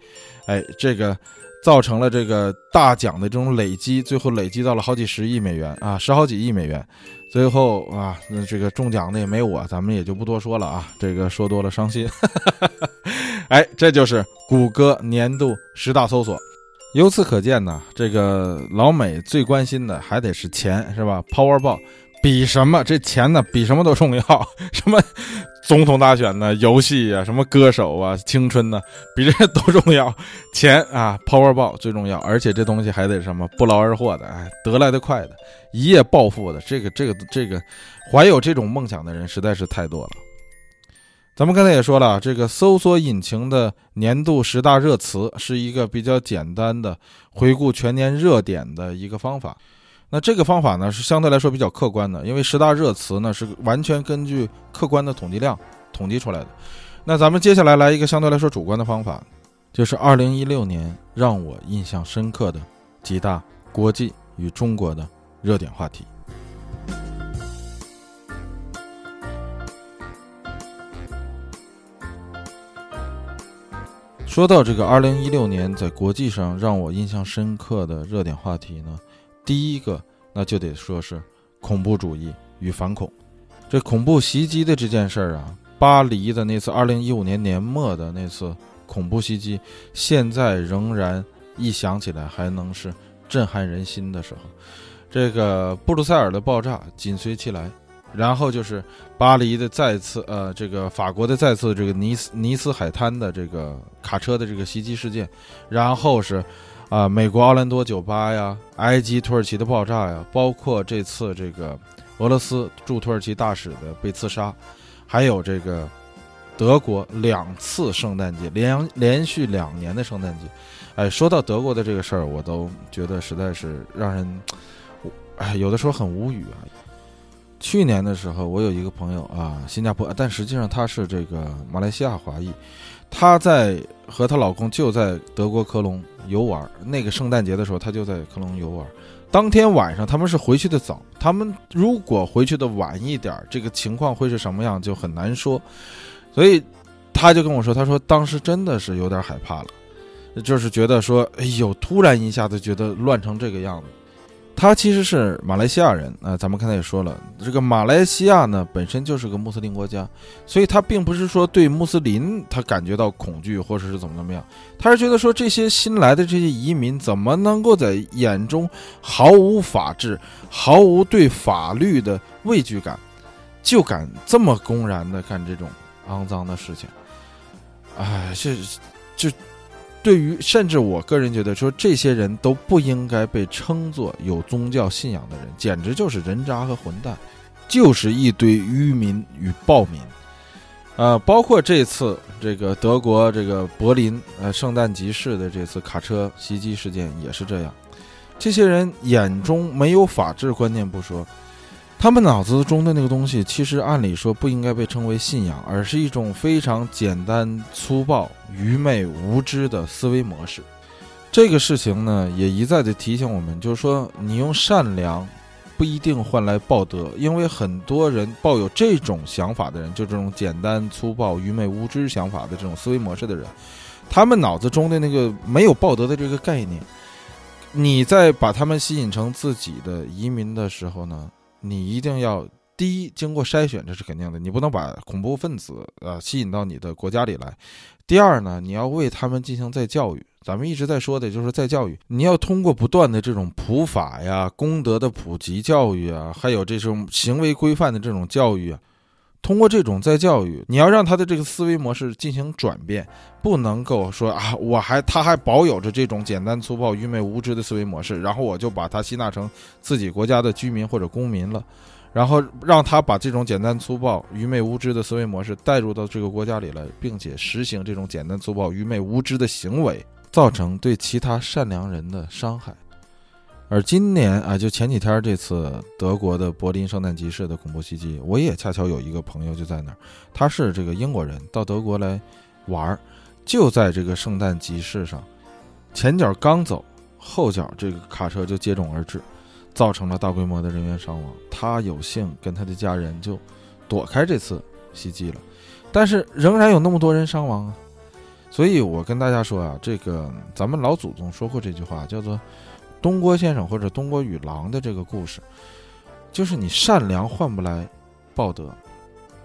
哎，这个造成了这个大奖的这种累积，最后累积到了好几十亿美元啊，十好几亿美元。最后啊，那这个中奖的也没我，咱们也就不多说了啊，这个说多了伤心。*laughs* 哎，这就是谷歌年度十大搜索。由此可见呢，这个老美最关心的还得是钱，是吧？Powerball 比什么？这钱呢，比什么都重要。*laughs* 什么总统大选呢？游戏啊，什么歌手啊，青春呢，比这都重要。*laughs* 钱啊，Powerball 最重要，而且这东西还得什么不劳而获的，哎，得来的快的，一夜暴富的。这个、这个、这个，怀有这种梦想的人实在是太多了。咱们刚才也说了，这个搜索引擎的年度十大热词是一个比较简单的回顾全年热点的一个方法。那这个方法呢是相对来说比较客观的，因为十大热词呢是完全根据客观的统计量统计出来的。那咱们接下来来一个相对来说主观的方法，就是二零一六年让我印象深刻的几大国际与中国的热点话题。说到这个二零一六年在国际上让我印象深刻的热点话题呢，第一个那就得说是恐怖主义与反恐。这恐怖袭击的这件事儿啊，巴黎的那次二零一五年年末的那次恐怖袭击，现在仍然一想起来还能是震撼人心的时候。这个布鲁塞尔的爆炸紧随其来。然后就是巴黎的再次，呃，这个法国的再次这个尼斯尼斯海滩的这个卡车的这个袭击事件，然后是，啊，美国奥兰多酒吧呀，埃及土耳其的爆炸呀，包括这次这个俄罗斯驻土耳其大使的被刺杀，还有这个德国两次圣诞节连连续两年的圣诞节，哎，说到德国的这个事儿，我都觉得实在是让人，哎，有的时候很无语啊。去年的时候，我有一个朋友啊，新加坡，但实际上他是这个马来西亚华裔，她在和她老公就在德国科隆游玩。那个圣诞节的时候，她就在科隆游玩。当天晚上他们是回去的早，他们如果回去的晚一点，这个情况会是什么样就很难说。所以他就跟我说，他说当时真的是有点害怕了，就是觉得说，哎呦，突然一下子觉得乱成这个样子。他其实是马来西亚人啊，咱们刚才也说了，这个马来西亚呢本身就是个穆斯林国家，所以他并不是说对穆斯林他感觉到恐惧或者是怎么怎么样，他是觉得说这些新来的这些移民怎么能够在眼中毫无法治、毫无对法律的畏惧感，就敢这么公然的干这种肮脏的事情？哎，这就。对于，甚至我个人觉得，说这些人都不应该被称作有宗教信仰的人，简直就是人渣和混蛋，就是一堆愚民与暴民。呃，包括这次这个德国这个柏林呃圣诞集市的这次卡车袭击事件也是这样，这些人眼中没有法治观念不说。他们脑子中的那个东西，其实按理说不应该被称为信仰，而是一种非常简单、粗暴、愚昧、无知的思维模式。这个事情呢，也一再的提醒我们，就是说，你用善良不一定换来报德，因为很多人抱有这种想法的人，就这种简单、粗暴、愚昧、无知想法的这种思维模式的人，他们脑子中的那个没有报德的这个概念，你在把他们吸引成自己的移民的时候呢？你一定要第一经过筛选，这是肯定的。你不能把恐怖分子呃吸引到你的国家里来。第二呢，你要为他们进行再教育。咱们一直在说的就是再教育，你要通过不断的这种普法呀、功德的普及教育啊，还有这种行为规范的这种教育啊，通过这种再教育，你要让他的这个思维模式进行转变，不能够说啊，我还他还保有着这种简单粗暴、愚昧无知的思维模式，然后我就把他吸纳成自己国家的居民或者公民了。然后让他把这种简单粗暴、愚昧无知的思维模式带入到这个国家里来，并且实行这种简单粗暴、愚昧无知的行为，造成对其他善良人的伤害。而今年啊，就前几天这次德国的柏林圣诞集市的恐怖袭击，我也恰巧有一个朋友就在那儿，他是这个英国人，到德国来玩儿，就在这个圣诞集市上，前脚刚走，后脚这个卡车就接踵而至。造成了大规模的人员伤亡，他有幸跟他的家人就躲开这次袭击了，但是仍然有那么多人伤亡啊！所以我跟大家说啊，这个咱们老祖宗说过这句话，叫做“东郭先生”或者“东郭与狼”的这个故事，就是你善良换不来报德，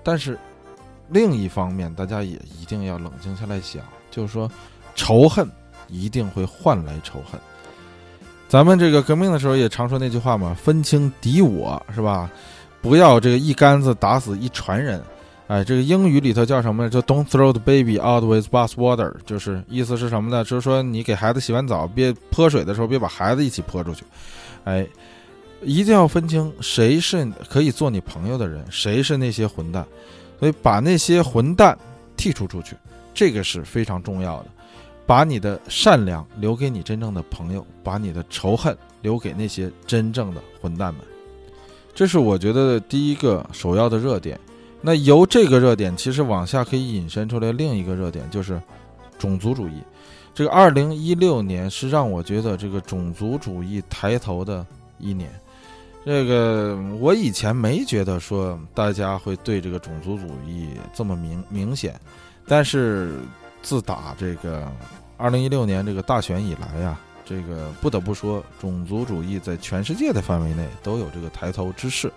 但是另一方面，大家也一定要冷静下来想，就是说仇恨一定会换来仇恨。咱们这个革命的时候也常说那句话嘛，分清敌我是吧？不要这个一竿子打死一船人。哎，这个英语里头叫什么？叫 "Don't throw the baby out with bathwater"，就是意思是什么呢？就是说你给孩子洗完澡，别泼水的时候别把孩子一起泼出去。哎，一定要分清谁是可以做你朋友的人，谁是那些混蛋。所以把那些混蛋剔除出去，这个是非常重要的。把你的善良留给你真正的朋友，把你的仇恨留给那些真正的混蛋们。这是我觉得第一个首要的热点。那由这个热点，其实往下可以引申出来另一个热点，就是种族主义。这个二零一六年是让我觉得这个种族主义抬头的一年。这个我以前没觉得说大家会对这个种族主义这么明明显，但是自打这个二零一六年这个大选以来呀，这个不得不说，种族主义在全世界的范围内都有这个抬头之势。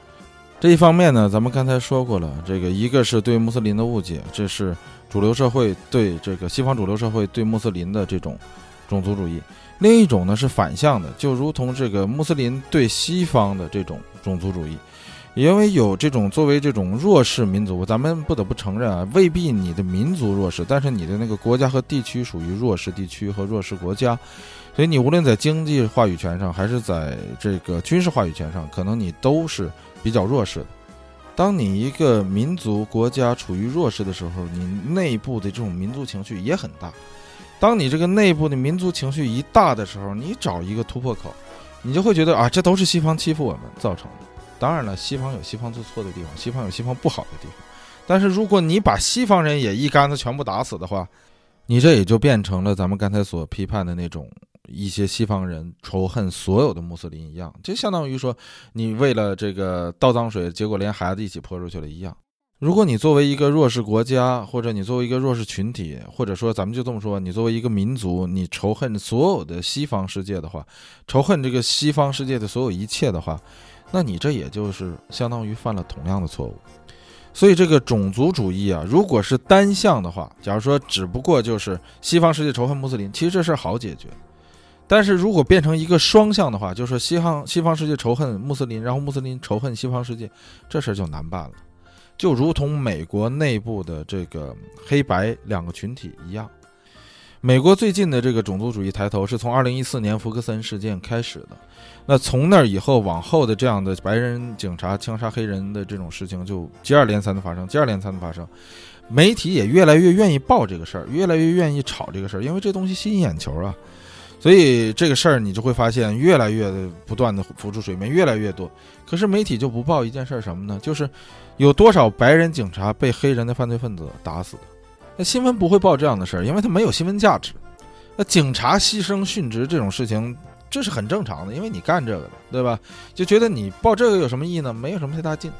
这一方面呢，咱们刚才说过了，这个一个是对穆斯林的误解，这是主流社会对这个西方主流社会对穆斯林的这种种族主义；另一种呢是反向的，就如同这个穆斯林对西方的这种种族主义。因为有这种作为这种弱势民族，咱们不得不承认啊，未必你的民族弱势，但是你的那个国家和地区属于弱势地区和弱势国家，所以你无论在经济话语权上，还是在这个军事话语权上，可能你都是。比较弱势的，当你一个民族国家处于弱势的时候，你内部的这种民族情绪也很大。当你这个内部的民族情绪一大的时候，你找一个突破口，你就会觉得啊，这都是西方欺负我们造成的。当然了，西方有西方做错的地方，西方有西方不好的地方。但是如果你把西方人也一竿子全部打死的话，你这也就变成了咱们刚才所批判的那种。一些西方人仇恨所有的穆斯林一样，就相当于说，你为了这个倒脏水，结果连孩子一起泼出去了一样。如果你作为一个弱势国家，或者你作为一个弱势群体，或者说咱们就这么说，你作为一个民族，你仇恨所有的西方世界的话，仇恨这个西方世界的所有一切的话，那你这也就是相当于犯了同样的错误。所以这个种族主义啊，如果是单向的话，假如说只不过就是西方世界仇恨穆斯林，其实这事儿好解决。但是如果变成一个双向的话，就是西方西方世界仇恨穆斯林，然后穆斯林仇恨西方世界，这事儿就难办了。就如同美国内部的这个黑白两个群体一样，美国最近的这个种族主义抬头是从二零一四年福克森事件开始的。那从那以后往后的这样的白人警察枪杀黑人的这种事情就接二连三的发生，接二连三的发生，媒体也越来越愿意报这个事儿，越来越愿意炒这个事儿，因为这东西吸引眼球啊。所以这个事儿你就会发现越来越不断的浮出水面，越来越多。可是媒体就不报一件事儿什么呢？就是有多少白人警察被黑人的犯罪分子打死的。那新闻不会报这样的事儿，因为它没有新闻价值。那警察牺牲殉职这种事情，这是很正常的，因为你干这个的，对吧？就觉得你报这个有什么意义呢？没有什么太大劲。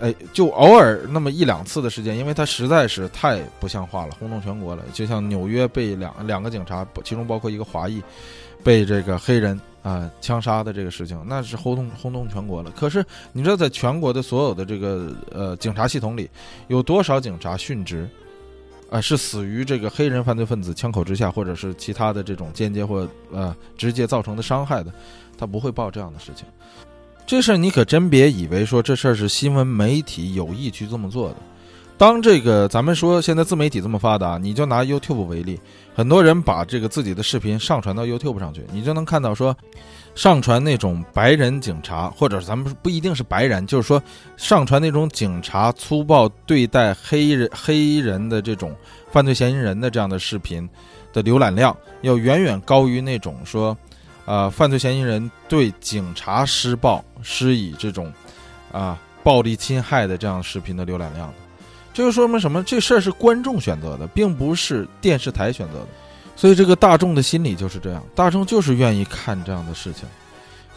哎，就偶尔那么一两次的时间，因为它实在是太不像话了，轰动全国了。就像纽约被两两个警察，其中包括一个华裔，被这个黑人啊枪杀的这个事情，那是轰动轰动全国了。可是你知道，在全国的所有的这个呃警察系统里，有多少警察殉职，啊是死于这个黑人犯罪分子枪口之下，或者是其他的这种间接或呃直接造成的伤害的？他不会报这样的事情。这事儿你可真别以为说这事儿是新闻媒体有意去这么做的。当这个咱们说现在自媒体这么发达，你就拿 YouTube 为例，很多人把这个自己的视频上传到 YouTube 上去，你就能看到说，上传那种白人警察，或者咱们不一定是白人，就是说上传那种警察粗暴对待黑人黑人的这种犯罪嫌疑人的这样的视频的浏览量，要远远高于那种说。啊，犯罪嫌疑人对警察施暴、施以这种啊暴力侵害的这样视频的浏览量，这就说明什么？这事儿是观众选择的，并不是电视台选择的。所以这个大众的心理就是这样，大众就是愿意看这样的事情，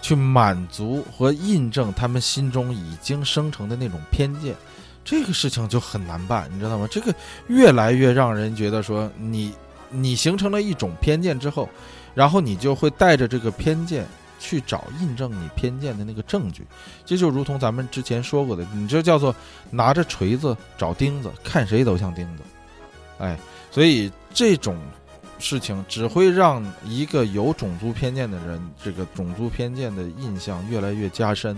去满足和印证他们心中已经生成的那种偏见。这个事情就很难办，你知道吗？这个越来越让人觉得说，你你形成了一种偏见之后。然后你就会带着这个偏见去找印证你偏见的那个证据，这就如同咱们之前说过的，你这叫做拿着锤子找钉子，看谁都像钉子。哎，所以这种事情只会让一个有种族偏见的人，这个种族偏见的印象越来越加深；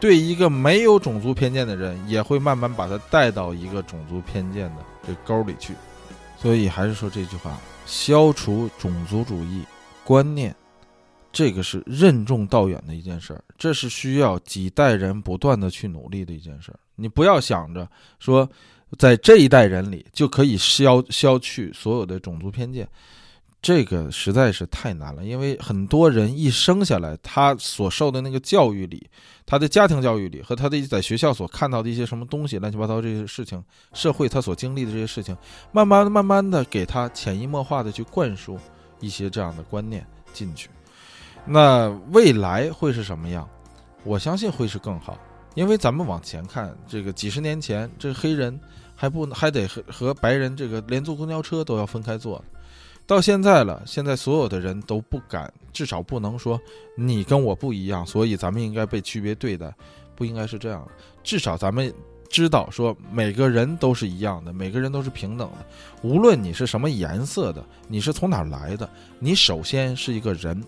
对一个没有种族偏见的人，也会慢慢把他带到一个种族偏见的这沟里去。所以还是说这句话：消除种族主义。观念，这个是任重道远的一件事儿，这是需要几代人不断的去努力的一件事儿。你不要想着说，在这一代人里就可以消消去所有的种族偏见，这个实在是太难了，因为很多人一生下来，他所受的那个教育里，他的家庭教育里和他的在学校所看到的一些什么东西，乱七八糟这些事情，社会他所经历的这些事情，慢慢、慢慢的给他潜移默化的去灌输一些这样的观念进去。那未来会是什么样？我相信会是更好，因为咱们往前看，这个几十年前，这黑人还不还得和和白人这个连坐公交车都要分开坐。到现在了，现在所有的人都不敢，至少不能说你跟我不一样，所以咱们应该被区别对待，不应该是这样。至少咱们知道，说每个人都是一样的，每个人都是平等的，无论你是什么颜色的，你是从哪儿来的，你首先是一个人。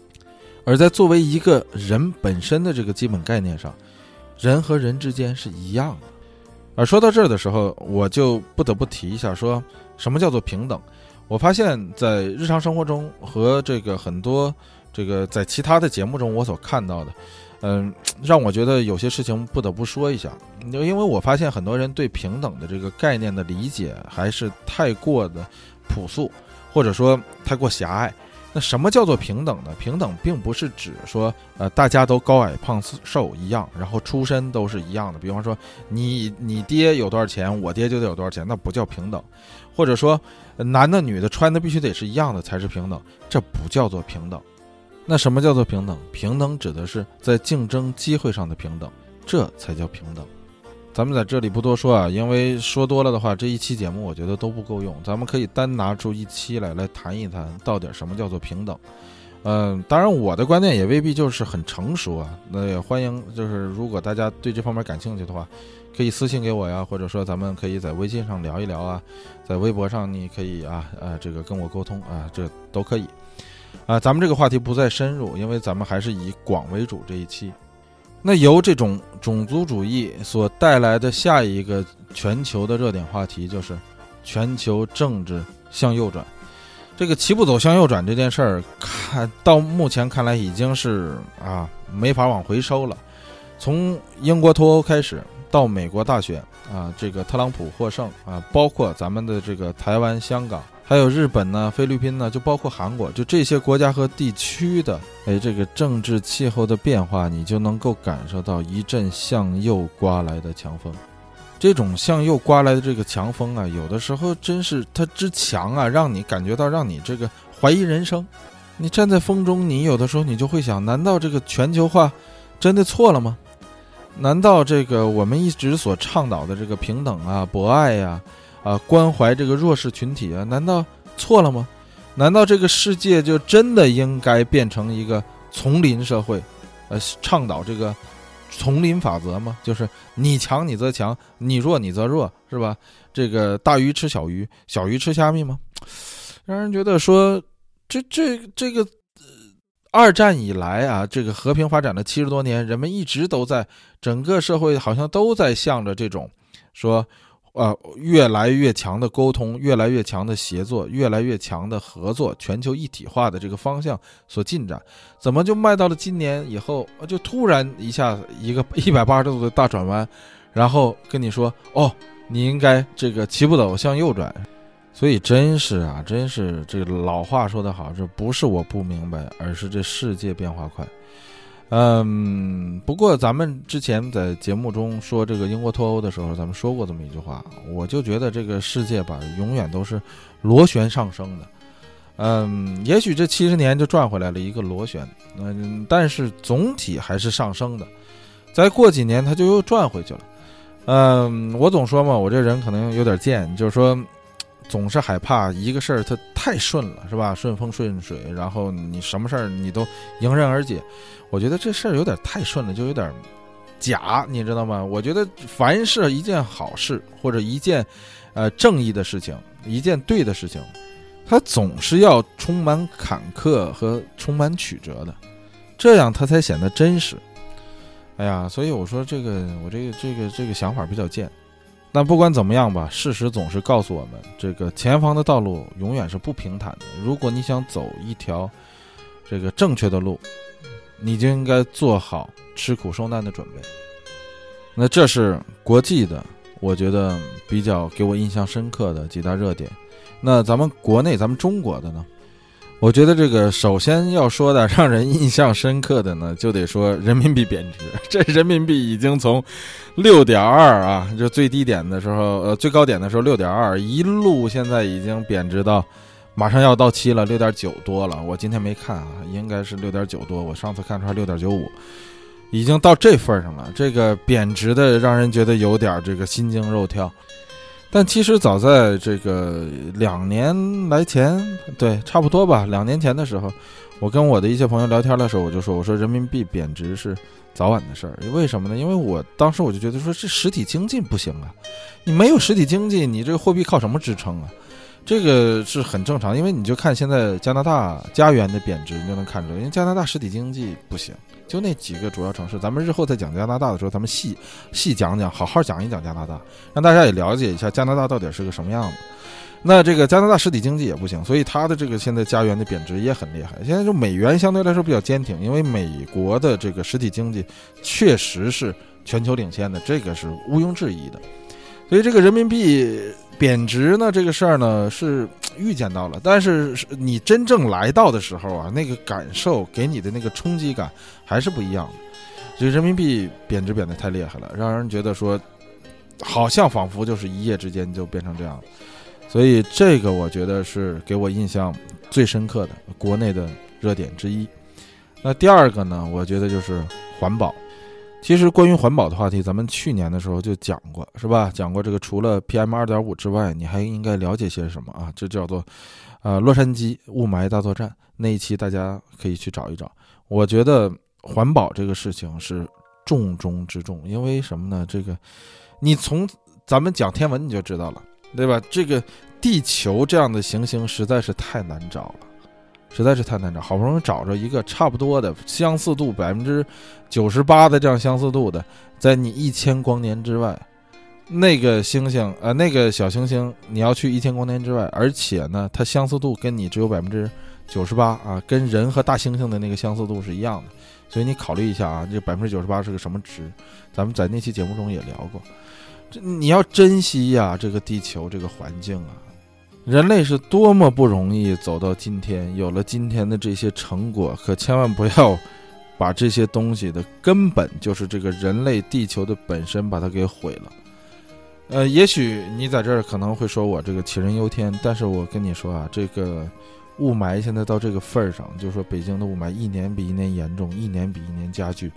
而在作为一个人本身的这个基本概念上，人和人之间是一样的。而说到这儿的时候，我就不得不提一下，说什么叫做平等。我发现，在日常生活中和这个很多这个在其他的节目中，我所看到的，嗯，*tsk* 让我觉得有些事情不得不说一下。因为我发现很多人对平等的这个概念的理解还是太过的朴素，或者说太过狭隘。那什么叫做平等呢？平等并不是指说，呃，大家都高矮胖瘦一样，然后出身都是一样的。比方说，你你爹有多少钱，我爹就得有多少钱，那不叫平等。或者说，男的女的穿的必须得是一样的才是平等，这不叫做平等。那什么叫做平等？平等指的是在竞争机会上的平等，这才叫平等。咱们在这里不多说啊，因为说多了的话，这一期节目我觉得都不够用。咱们可以单拿出一期来来谈一谈，到底什么叫做平等。嗯，当然我的观点也未必就是很成熟啊。那也欢迎，就是如果大家对这方面感兴趣的话，可以私信给我呀，或者说咱们可以在微信上聊一聊啊，在微博上你可以啊呃这个跟我沟通啊，这都可以。啊，咱们这个话题不再深入，因为咱们还是以广为主这一期。那由这种种族主义所带来的下一个全球的热点话题，就是全球政治向右转。这个齐步走向右转这件事儿，看到目前看来已经是啊没法往回收了。从英国脱欧开始，到美国大选啊，这个特朗普获胜啊，包括咱们的这个台湾、香港。还有日本呢，菲律宾呢，就包括韩国，就这些国家和地区的，哎，这个政治气候的变化，你就能够感受到一阵向右刮来的强风。这种向右刮来的这个强风啊，有的时候真是它之强啊，让你感觉到让你这个怀疑人生。你站在风中，你有的时候你就会想：难道这个全球化真的错了吗？难道这个我们一直所倡导的这个平等啊、博爱呀？啊关怀这个弱势群体啊，难道错了吗？难道这个世界就真的应该变成一个丛林社会？呃，倡导这个丛林法则吗？就是你强你则强，你弱你则弱，是吧？这个大鱼吃小鱼，小鱼吃虾米吗？*tsk* 让人觉得说，这这这个呃二战以来啊，这个和平发展了七十多年，人们一直都在整个社会好像都在向着这种说。呃，越来越强的沟通，越来越强的协作，越来越强的合作，全球一体化的这个方向所进展，怎么就迈到了今年以后，就突然一下一个 *laughs* 一百八十度的大转弯，然后跟你说，哦，你应该这个齐步走向右转，所以真是啊，真是这老话说得好，这不是我不明白，而是这世界变化快。嗯，不过咱们之前在节目中说这个英国脱欧的时候，咱们说过这么一句话，我就觉得这个世界吧，永远都是螺旋上升的。嗯，也许这七十年就转回来了一个螺旋，嗯，但是总体还是上升的。再过几年，它就又转回去了。嗯，我总说嘛，我这人可能有点贱，就是说。总是害怕一个事儿它太顺了，是吧？顺风顺水，然后你什么事儿你都迎刃而解。我觉得这事儿有点太顺了，就有点假，你知道吗？我觉得凡是一件好事或者一件呃正义的事情，一件对的事情，它总是要充满坎坷和充满曲折的，这样它才显得真实。哎呀，所以我说这个我这个这个这个想法比较贱。那不管怎么样吧，事实总是告诉我们，这个前方的道路永远是不平坦的。如果你想走一条这个正确的路，你就应该做好吃苦受难的准备。那这是国际的，我觉得比较给我印象深刻的几大热点。那咱们国内，咱们中国的呢？我觉得这个首先要说的，让人印象深刻的呢，就得说人民币贬值。这人民币已经从六点二啊，就最低点的时候，呃，最高点的时候六点二，一路现在已经贬值到马上要到期了，六点九多了。我今天没看啊，应该是六点九多。我上次看出来六点九五，已经到这份上了。这个贬值的让人觉得有点这个心惊肉跳。但其实早在这个两年来前，对，差不多吧，两年前的时候，我跟我的一些朋友聊天的时候，我就说，我说人民币贬值是早晚的事儿。为什么呢？因为我当时我就觉得说，这实体经济不行啊，你没有实体经济，你这个货币靠什么支撑啊？这个是很正常，因为你就看现在加拿大加元的贬值，你就能看出来，因为加拿大实体经济不行，就那几个主要城市。咱们日后再讲加拿大的时候，咱们细细讲讲，好好讲一讲加拿大，让大家也了解一下加拿大到底是个什么样子。那这个加拿大实体经济也不行，所以它的这个现在加元的贬值也很厉害。现在就美元相对来说比较坚挺，因为美国的这个实体经济确实是全球领先的，这个是毋庸置疑的。所以这个人民币。贬值呢，这个事儿呢是预见到了，但是你真正来到的时候啊，那个感受给你的那个冲击感还是不一样的。这人民币贬值贬得太厉害了，让人觉得说，好像仿佛就是一夜之间就变成这样了。所以这个我觉得是给我印象最深刻的国内的热点之一。那第二个呢，我觉得就是环保。其实关于环保的话题，咱们去年的时候就讲过，是吧？讲过这个除了 PM 二点五之外，你还应该了解些什么啊？这叫做，呃，洛杉矶雾霾大作战那一期，大家可以去找一找。我觉得环保这个事情是重中之重，因为什么呢？这个，你从咱们讲天文你就知道了，对吧？这个地球这样的行星实在是太难找了。实在是太难找，好不容易找着一个差不多的相似度百分之九十八的这样相似度的，在你一千光年之外，那个星星呃那个小行星你要去一千光年之外，而且呢它相似度跟你只有百分之九十八啊，跟人和大猩猩的那个相似度是一样的，所以你考虑一下啊，这百分之九十八是个什么值？咱们在那期节目中也聊过，这你要珍惜呀，这个地球这个环境啊。人类是多么不容易走到今天，有了今天的这些成果，可千万不要把这些东西的根本就是这个人类地球的本身把它给毁了。呃，也许你在这儿可能会说我这个杞人忧天，但是我跟你说啊，这个雾霾现在到这个份儿上，就是说北京的雾霾一年比一年严重，一年比一年加剧。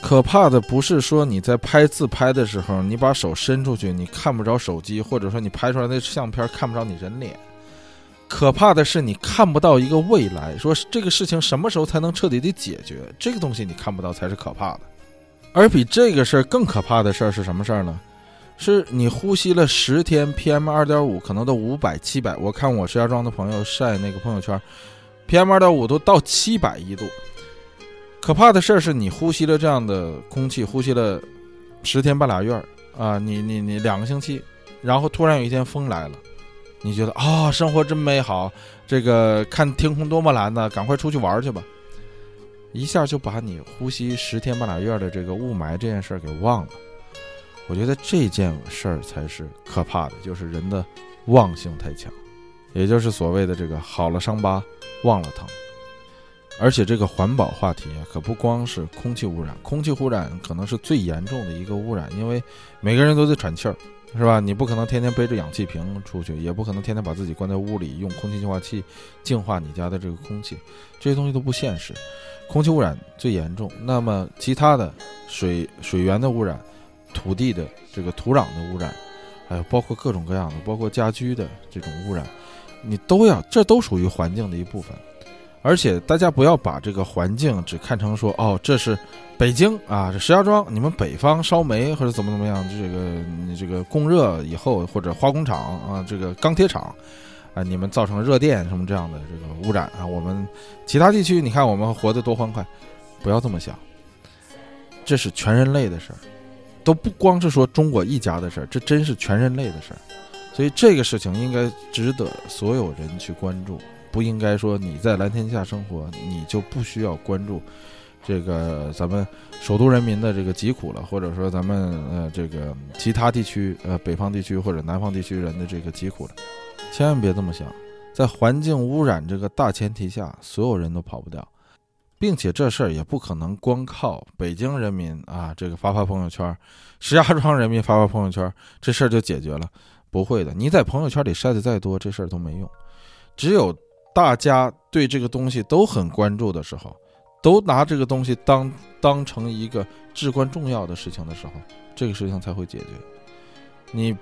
可怕的不是说你在拍自拍的时候，你把手伸出去，你看不着手机，或者说你拍出来的相片看不着你人脸。可怕的是你看不到一个未来，说这个事情什么时候才能彻底的解决？这个东西你看不到才是可怕的。而比这个事儿更可怕的事儿是什么事儿呢？是你呼吸了十天 PM 二点五，可能都五百、七百。我看我石家庄的朋友晒那个朋友圈，PM 二点五都到七百一度。可怕的事儿是你呼吸了这样的空气，呼吸了十天半俩月儿啊，你你你两个星期，然后突然有一天风来了，你觉得啊，生活真美好，这个看天空多么蓝呢，赶快出去玩去吧，一下就把你呼吸十天半俩月的这个雾霾这件事儿给忘了。我觉得这件事儿才是可怕的，就是人的忘性太强，也就是所谓的这个好了伤疤忘了疼。而且这个环保话题啊，可不光是空气污染，空气污染可能是最严重的一个污染，因为每个人都得喘气儿，是吧？你不可能天天背着氧气瓶出去，也不可能天天把自己关在屋里用空气净化器净化你家的这个空气，这些东西都不现实。空气污染最严重，那么其他的水水源的污染、土地的这个土壤的污染，还有包括各种各样的，包括家居的这种污染，你都要，这都属于环境的一部分。而且大家不要把这个环境只看成说哦，这是北京啊，这石家庄，你们北方烧煤或者怎么怎么样，这个你这个供热以后或者化工厂啊，这个钢铁厂啊，你们造成热电什么这样的这个污染啊，我们其他地区你看我们活得多欢快，不要这么想，这是全人类的事儿，都不光是说中国一家的事儿，这真是全人类的事儿，所以这个事情应该值得所有人去关注。不应该说你在蓝天下生活，你就不需要关注这个咱们首都人民的这个疾苦了，或者说咱们呃这个其他地区呃北方地区或者南方地区人的这个疾苦了，千万别这么想。在环境污染这个大前提下，所有人都跑不掉，并且这事儿也不可能光靠北京人民啊，这个发发朋友圈，石家庄人民发发朋友圈，这事儿就解决了。不会的，你在朋友圈里晒的再多，这事儿都没用。只有大家对这个东西都很关注的时候，都拿这个东西当当成一个至关重要的事情的时候，这个事情才会解决。你，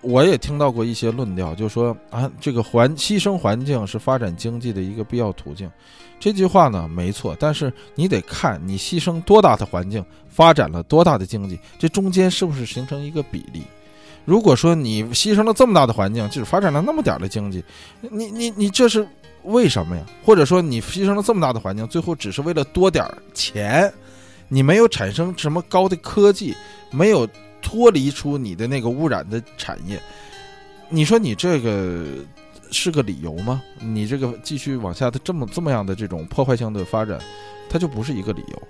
我也听到过一些论调，就说啊，这个环牺牲环境是发展经济的一个必要途径。这句话呢，没错，但是你得看你牺牲多大的环境，发展了多大的经济，这中间是不是形成一个比例？如果说你牺牲了这么大的环境，就是发展了那么点儿的经济，你你你这是为什么呀？或者说你牺牲了这么大的环境，最后只是为了多点儿钱，你没有产生什么高的科技，没有脱离出你的那个污染的产业，你说你这个是个理由吗？你这个继续往下的这么这么样的这种破坏性的发展，它就不是一个理由。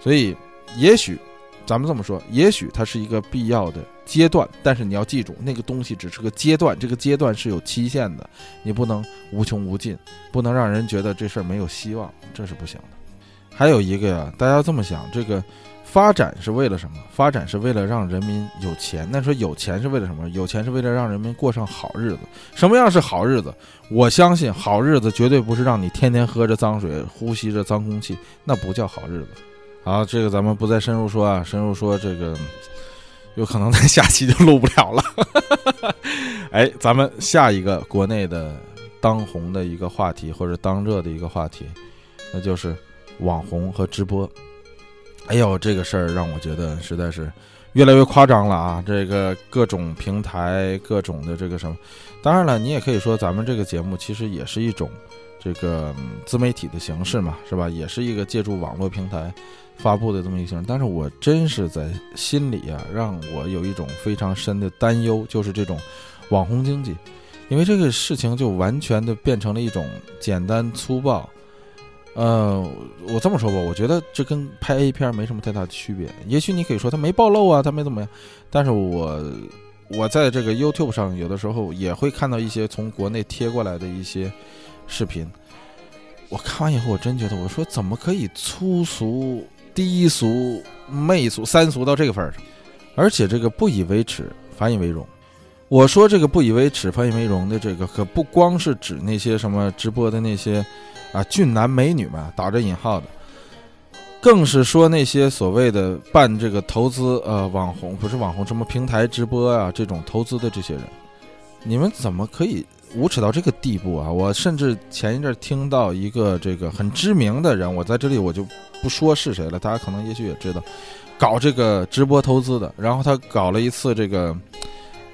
所以也许。咱们这么说，也许它是一个必要的阶段，但是你要记住，那个东西只是个阶段，这个阶段是有期限的，你不能无穷无尽，不能让人觉得这事儿没有希望，这是不行的。还有一个呀，大家这么想，这个发展是为了什么？发展是为了让人民有钱。那说有钱是为了什么？有钱是为了让人民过上好日子。什么样是好日子？我相信好日子绝对不是让你天天喝着脏水，呼吸着脏空气，那不叫好日子。好，这个咱们不再深入说啊，深入说这个，有可能在下期就录不了了。*laughs* 哎，咱们下一个国内的当红的一个话题或者当热的一个话题，那就是网红和直播。哎呦，这个事儿让我觉得实在是越来越夸张了啊！这个各种平台、各种的这个什么，当然了，你也可以说咱们这个节目其实也是一种这个自媒体的形式嘛，是吧？也是一个借助网络平台。发布的这么一个形式，但是我真是在心里啊，让我有一种非常深的担忧，就是这种网红经济，因为这个事情就完全的变成了一种简单粗暴。呃，我这么说吧，我觉得这跟拍 A 片没什么太大区别。也许你可以说他没暴露啊，他没怎么样，但是我我在这个 YouTube 上有的时候也会看到一些从国内贴过来的一些视频，我看完以后，我真觉得，我说怎么可以粗俗？低俗、媚俗、三俗到这个份儿上，而且这个不以为耻反以为荣。我说这个不以为耻反以为荣的这个，可不光是指那些什么直播的那些啊俊男美女们打着引号的，更是说那些所谓的办这个投资呃网红不是网红什么平台直播啊这种投资的这些人，你们怎么可以无耻到这个地步啊？我甚至前一阵听到一个这个很知名的人，我在这里我就。不说是谁了，大家可能也许也知道，搞这个直播投资的，然后他搞了一次这个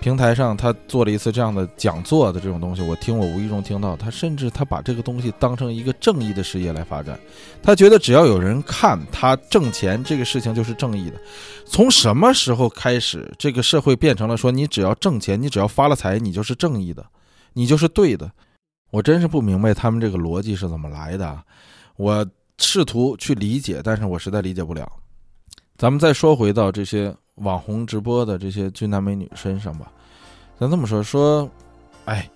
平台上，他做了一次这样的讲座的这种东西，我听我无意中听到，他甚至他把这个东西当成一个正义的事业来发展，他觉得只要有人看他挣钱，这个事情就是正义的。从什么时候开始，这个社会变成了说你只要挣钱，你只要发了财，你就是正义的，你就是对的？我真是不明白他们这个逻辑是怎么来的，我。试图去理解，但是我实在理解不了。咱们再说回到这些网红直播的这些俊男美女身上吧。咱这么说说，哎，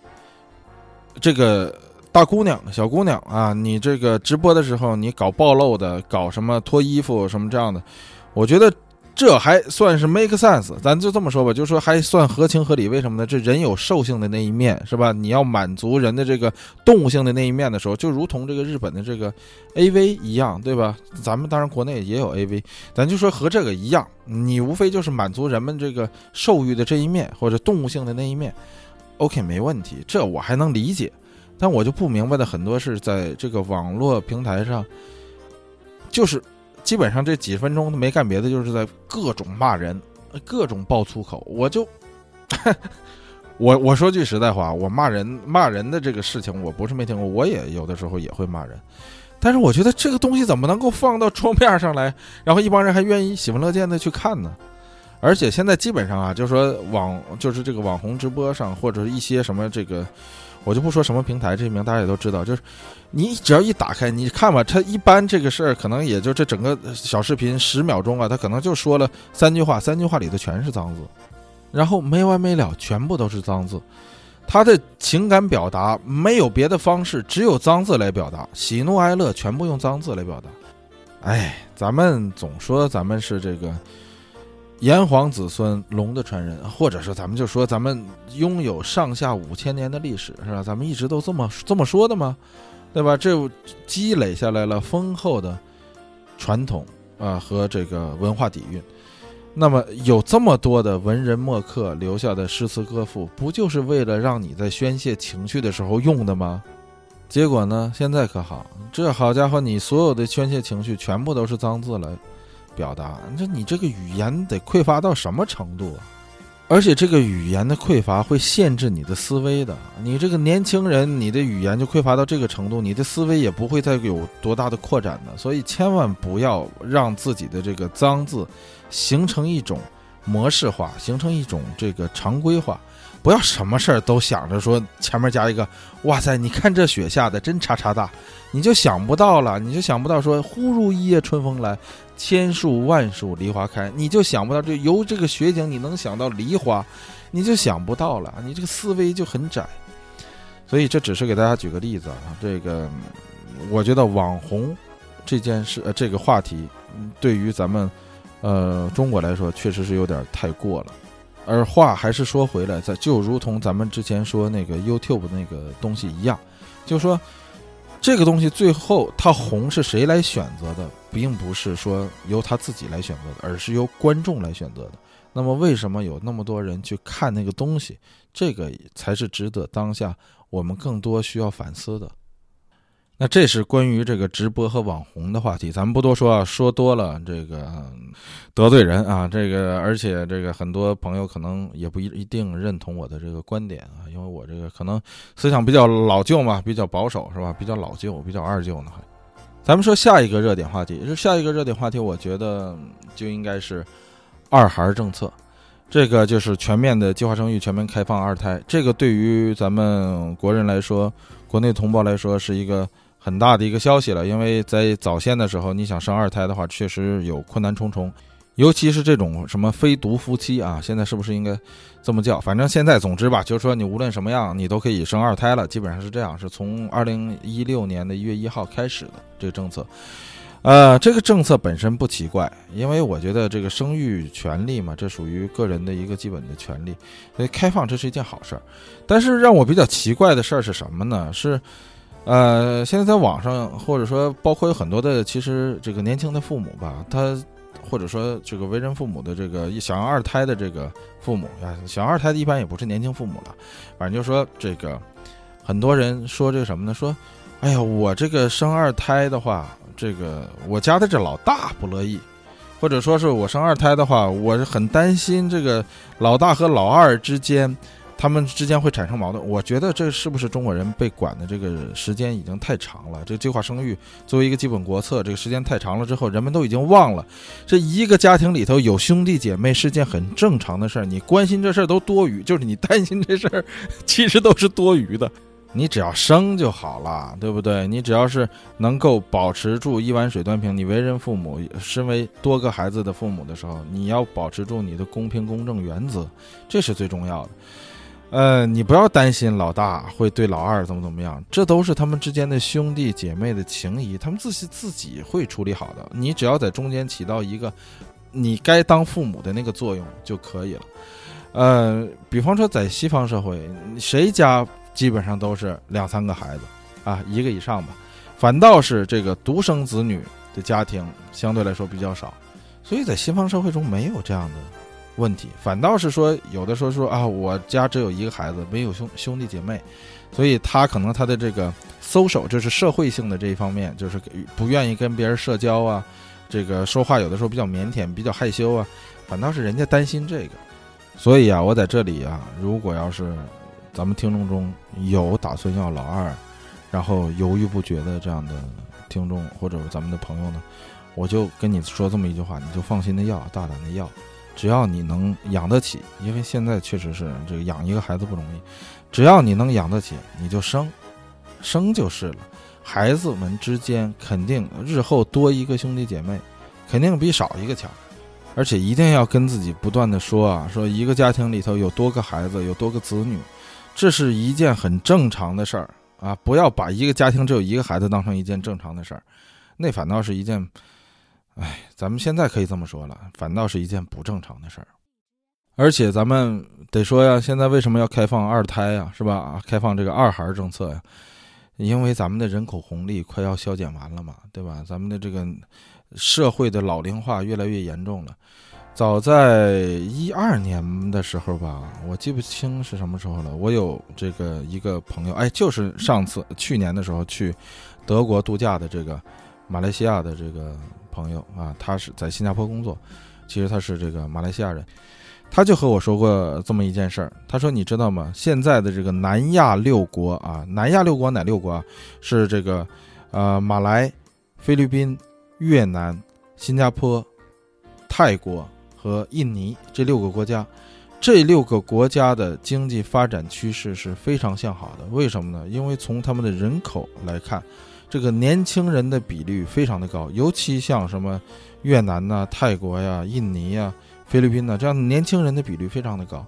这个大姑娘、小姑娘啊，你这个直播的时候，你搞暴露的，搞什么脱衣服什么这样的，我觉得。这还算是 make sense，咱就这么说吧，就说还算合情合理。为什么呢？这人有兽性的那一面，是吧？你要满足人的这个动物性的那一面的时候，就如同这个日本的这个 A V 一样，对吧？咱们当然国内也有 A V，咱就说和这个一样，你无非就是满足人们这个兽欲的这一面或者动物性的那一面。OK，没问题，这我还能理解。但我就不明白的很多是在这个网络平台上，就是。基本上这几分钟都没干别的，就是在各种骂人，各种爆粗口。我就，*laughs* 我我说句实在话，我骂人骂人的这个事情，我不是没听过，我也有的时候也会骂人。但是我觉得这个东西怎么能够放到桌面上来，然后一帮人还愿意喜闻乐见的去看呢？而且现在基本上啊，就是说网就是这个网红直播上，或者一些什么这个。我就不说什么平台，这名大家也都知道。就是你只要一打开，你看吧，他一般这个事儿可能也就这整个小视频十秒钟啊，他可能就说了三句话，三句话里头全是脏字，然后没完没了，全部都是脏字。他的情感表达没有别的方式，只有脏字来表达，喜怒哀乐全部用脏字来表达。哎，咱们总说咱们是这个炎黄子孙龙的传人，或者说咱们就说咱们拥有上下五千年的历史，是吧？咱们一直都这么这么说的吗？对吧？这积累下来了丰厚的传统啊和这个文化底蕴。那么有这么多的文人墨客留下的诗词歌赋，不就是为了让你在宣泄情绪的时候用的吗？结果呢？现在可好，这好家伙，你所有的宣泄情绪全部都是脏字来表达，这你这个语言得匮乏到什么程度啊？而且这个语言的匮乏会限制你的思维的。你这个年轻人，你的语言就匮乏到这个程度，你的思维也不会再有多大的扩展的。所以千万不要让自己的这个脏字。形成一种模式化，形成一种这个常规化，不要什么事儿都想着说前面加一个“哇塞”，你看这雪下的真叉叉大，你就想不到了，你就想不到说“忽如一夜春风来，千树万树梨花开”，你就想不到这由这个雪景你能想到梨花，你就想不到了，你这个思维就很窄。所以这只是给大家举个例子啊，这个我觉得网红这件事呃这个话题对于咱们。呃，中国来说确实是有点太过了，而话还是说回来，在就如同咱们之前说那个 YouTube 那个东西一样，就说这个东西最后它红是谁来选择的，并不是说由他自己来选择的，而是由观众来选择的。那么为什么有那么多人去看那个东西？这个才是值得当下我们更多需要反思的。那这是关于这个直播和网红的话题，咱们不多说啊，说多了这个得罪人啊。这个而且这个很多朋友可能也不一一定认同我的这个观点啊，因为我这个可能思想比较老旧嘛，比较保守是吧？比较老旧，比较二旧呢。还，咱们说下一个热点话题，是下一个热点话题，我觉得就应该是二孩政策，这个就是全面的计划生育、全面开放二胎。这个对于咱们国人来说，国内同胞来说是一个。很大的一个消息了，因为在早先的时候，你想生二胎的话，确实有困难重重，尤其是这种什么非独夫妻啊，现在是不是应该这么叫？反正现在，总之吧，就是说你无论什么样，你都可以生二胎了，基本上是这样，是从二零一六年的一月一号开始的这个政策。呃，这个政策本身不奇怪，因为我觉得这个生育权利嘛，这属于个人的一个基本的权利，所以开放这是一件好事儿。但是让我比较奇怪的事儿是什么呢？是。呃，现在在网上，或者说包括有很多的，其实这个年轻的父母吧，他或者说这个为人父母的这个想要二胎的这个父母啊，想要二胎的一般也不是年轻父母了，反正就说这个很多人说这个什么呢？说，哎呀，我这个生二胎的话，这个我家的这老大不乐意，或者说是我生二胎的话，我是很担心这个老大和老二之间。他们之间会产生矛盾，我觉得这是不是中国人被管的这个时间已经太长了？这个计划生育作为一个基本国策，这个时间太长了之后，人们都已经忘了，这一个家庭里头有兄弟姐妹是件很正常的事儿。你关心这事儿都多余，就是你担心这事儿，其实都是多余的。*laughs* 你只要生就好了，对不对？你只要是能够保持住一碗水端平，你为人父母，身为多个孩子的父母的时候，你要保持住你的公平公正原则，这是最重要的。呃，你不要担心老大会对老二怎么怎么样，这都是他们之间的兄弟姐妹的情谊，他们自己自己会处理好的。你只要在中间起到一个你该当父母的那个作用就可以了。呃，比方说在西方社会，谁家基本上都是两三个孩子啊，一个以上吧，反倒是这个独生子女的家庭相对来说比较少，所以在西方社会中没有这样的。问题。反倒是说，有的说说啊，我家只有一个孩子，没有兄兄弟姐妹，所以他可能他的这个 social 就是社会性的这一方面，就是不愿意跟别人社交啊，这个说话有的时候比较腼腆，比较害羞啊，反倒是人家担心这个，所以啊，我在这里啊，如果要是咱们听众中有打算要老二，然后犹豫不决的这样的听众或者咱们的朋友呢，我就跟你说这么一句话，你就放心的要，大胆的要。只要你能养得起，因为现在确实是这个养一个孩子不容易。只要你能养得起，你就生，生就是了。孩子们之间肯定日后多一个兄弟姐妹，肯定比少一个强。而且一定要跟自己不断的说啊，说一个家庭里头有多个孩子，有多个子女，这是一件很正常的事儿啊！不要把一个家庭只有一个孩子当成一件正常的事儿，那反倒是一件，哎，咱们现在可以这么说了，反倒是一件不正常的事儿。而且咱们得说呀，现在为什么要开放二胎呀？是吧？开放这个二孩政策呀？因为咱们的人口红利快要消减完了嘛，对吧？咱们的这个社会的老龄化越来越严重了。早在一二年的时候吧，我记不清是什么时候了。我有这个一个朋友，哎，就是上次去年的时候去德国度假的这个马来西亚的这个朋友啊，他是在新加坡工作，其实他是这个马来西亚人，他就和我说过这么一件事儿。他说：“你知道吗？现在的这个南亚六国啊，南亚六国哪六国啊？是这个呃马来、菲律宾、越南、新加坡、泰国。”和印尼这六个国家，这六个国家的经济发展趋势是非常向好的。为什么呢？因为从他们的人口来看，这个年轻人的比率非常的高，尤其像什么越南呐、泰国呀、印尼呀、菲律宾呐，这样年轻人的比率非常的高。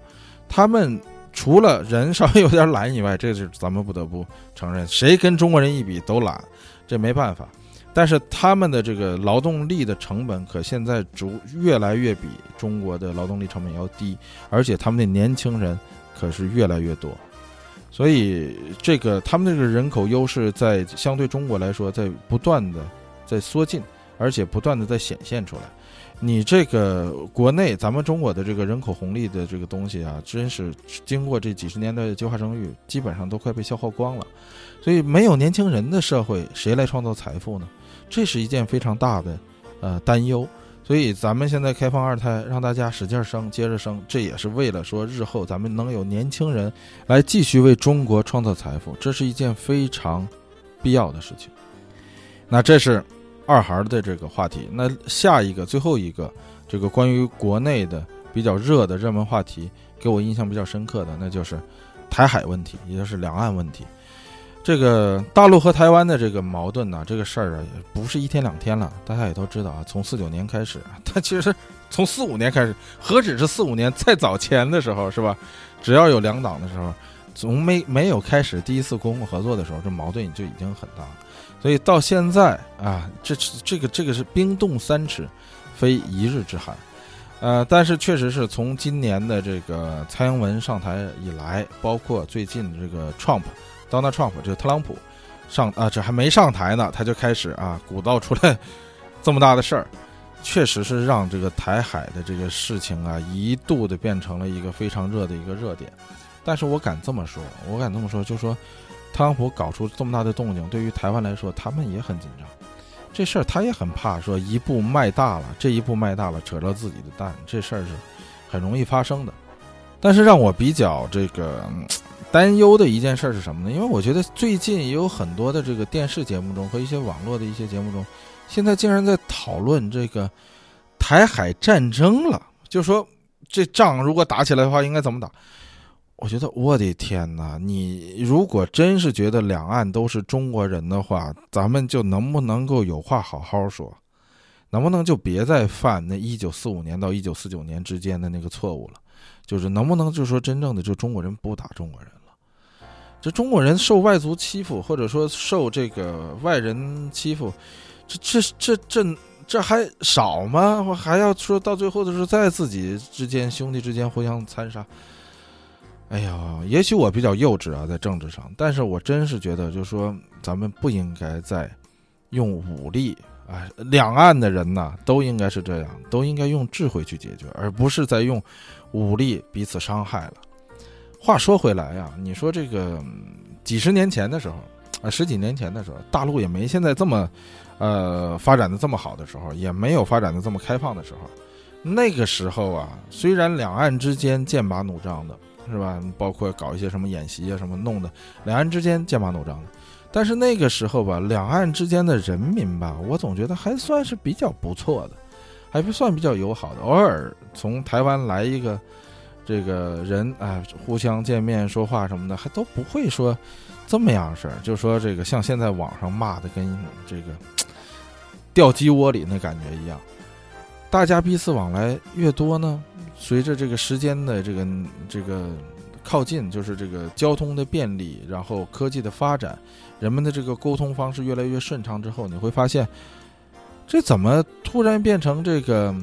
他们除了人稍微有点懒以外，这是咱们不得不承认，谁跟中国人一比都懒，这没办法。但是他们的这个劳动力的成本可现在逐越来越比中国的劳动力成本要低，而且他们的年轻人可是越来越多，所以这个他们这个人口优势在相对中国来说在不断的在缩进，而且不断的在显现出来。你这个国内咱们中国的这个人口红利的这个东西啊，真是经过这几十年的计划生育，基本上都快被消耗光了。所以没有年轻人的社会，谁来创造财富呢？这是一件非常大的，呃，担忧。所以咱们现在开放二胎，让大家使劲生，接着生，这也是为了说日后咱们能有年轻人来继续为中国创造财富，这是一件非常必要的事情。那这是二孩的这个话题。那下一个、最后一个，这个关于国内的比较热的热门话题，给我印象比较深刻的，那就是台海问题，也就是两岸问题。这个大陆和台湾的这个矛盾呢，这个事儿啊，也不是一天两天了。大家也都知道啊，从四九年开始，它其实从四五年开始，何止是四五年，再早前的时候是吧？只要有两党的时候，从没没有开始第一次公共合作的时候，这矛盾就已经很大。所以到现在啊，这这个这个是冰冻三尺，非一日之寒。呃，但是确实是从今年的这个蔡英文上台以来，包括最近这个 Trump。Donald Trump 就是特朗普上啊，这还没上台呢，他就开始啊鼓捣出来 *laughs* 这么大的事儿，确实是让这个台海的这个事情啊一度的变成了一个非常热的一个热点。但是我敢这么说，我敢这么说，就说特朗普搞出这么大的动静，对于台湾来说，他们也很紧张。这事儿他也很怕，说一步迈大了，这一步迈大了，扯着自己的蛋，这事儿是很容易发生的。但是让我比较这个。担忧的一件事是什么呢？因为我觉得最近也有很多的这个电视节目中和一些网络的一些节目中，现在竟然在讨论这个台海战争了。就说这仗如果打起来的话，应该怎么打？我觉得我的天哪！你如果真是觉得两岸都是中国人的话，咱们就能不能够有话好好说？能不能就别再犯那一九四五年到一九四九年之间的那个错误了？就是能不能就说真正的就中国人不打中国人？这中国人受外族欺负，或者说受这个外人欺负，这这这这这还少吗？我还要说到最后的时候，在自己之间兄弟之间互相残杀。哎呀，也许我比较幼稚啊，在政治上，但是我真是觉得，就是说咱们不应该再用武力啊，两岸的人呐，都应该是这样，都应该用智慧去解决，而不是在用武力彼此伤害了。话说回来呀，你说这个几十年前的时候，啊，十几年前的时候，大陆也没现在这么，呃，发展的这么好的时候，也没有发展的这么开放的时候。那个时候啊，虽然两岸之间剑拔弩张的，是吧？包括搞一些什么演习啊，什么弄的，两岸之间剑拔弩张的。但是那个时候吧，两岸之间的人民吧，我总觉得还算是比较不错的，还不算比较友好的。偶尔从台湾来一个。这个人啊，互相见面说话什么的，还都不会说这么样式儿。就说这个像现在网上骂的，跟这个掉鸡窝里那感觉一样。大家彼此往来越多呢，随着这个时间的这个这个靠近，就是这个交通的便利，然后科技的发展，人们的这个沟通方式越来越顺畅之后，你会发现，这怎么突然变成这个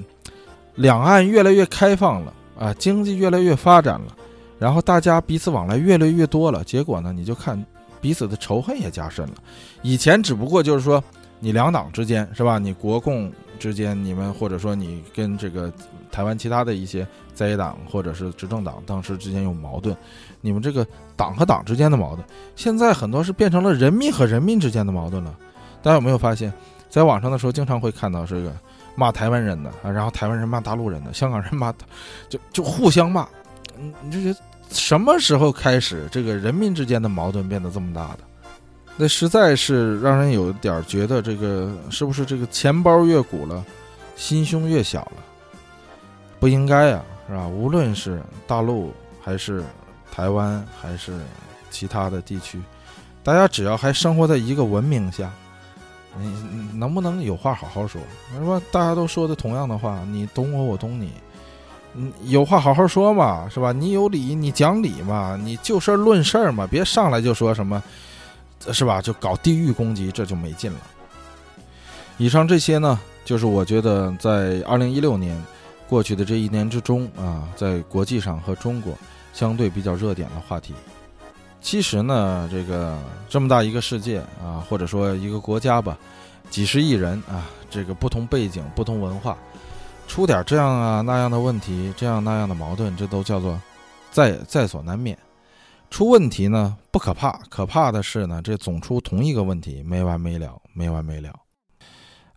两岸越来越开放了啊，经济越来越发展了，然后大家彼此往来越来越多了，结果呢，你就看彼此的仇恨也加深了。以前只不过就是说，你两党之间是吧？你国共之间，你们或者说你跟这个台湾其他的一些。在野党或者是执政党当时之间有矛盾，你们这个党和党之间的矛盾，现在很多是变成了人民和人民之间的矛盾了。大家有没有发现，在网上的时候经常会看到这个骂台湾人的啊，然后台湾人骂大陆人的，香港人骂，就就互相骂。你，你这些什么时候开始这个人民之间的矛盾变得这么大的？那实在是让人有点觉得这个是不是这个钱包越鼓了，心胸越小了？不应该呀。是吧？无论是大陆还是台湾还是其他的地区，大家只要还生活在一个文明下，你能不能有话好好说？是吧？大家都说的同样的话，你懂我，我懂你，你有话好好说嘛，是吧？你有理，你讲理嘛，你就事论事儿嘛，别上来就说什么，是吧？就搞地域攻击，这就没劲了。以上这些呢，就是我觉得在二零一六年。过去的这一年之中啊，在国际上和中国相对比较热点的话题，其实呢，这个这么大一个世界啊，或者说一个国家吧，几十亿人啊，这个不同背景、不同文化，出点这样啊那样的问题，这样那样的矛盾，这都叫做在在所难免。出问题呢不可怕，可怕的是呢，这总出同一个问题，没完没了，没完没了。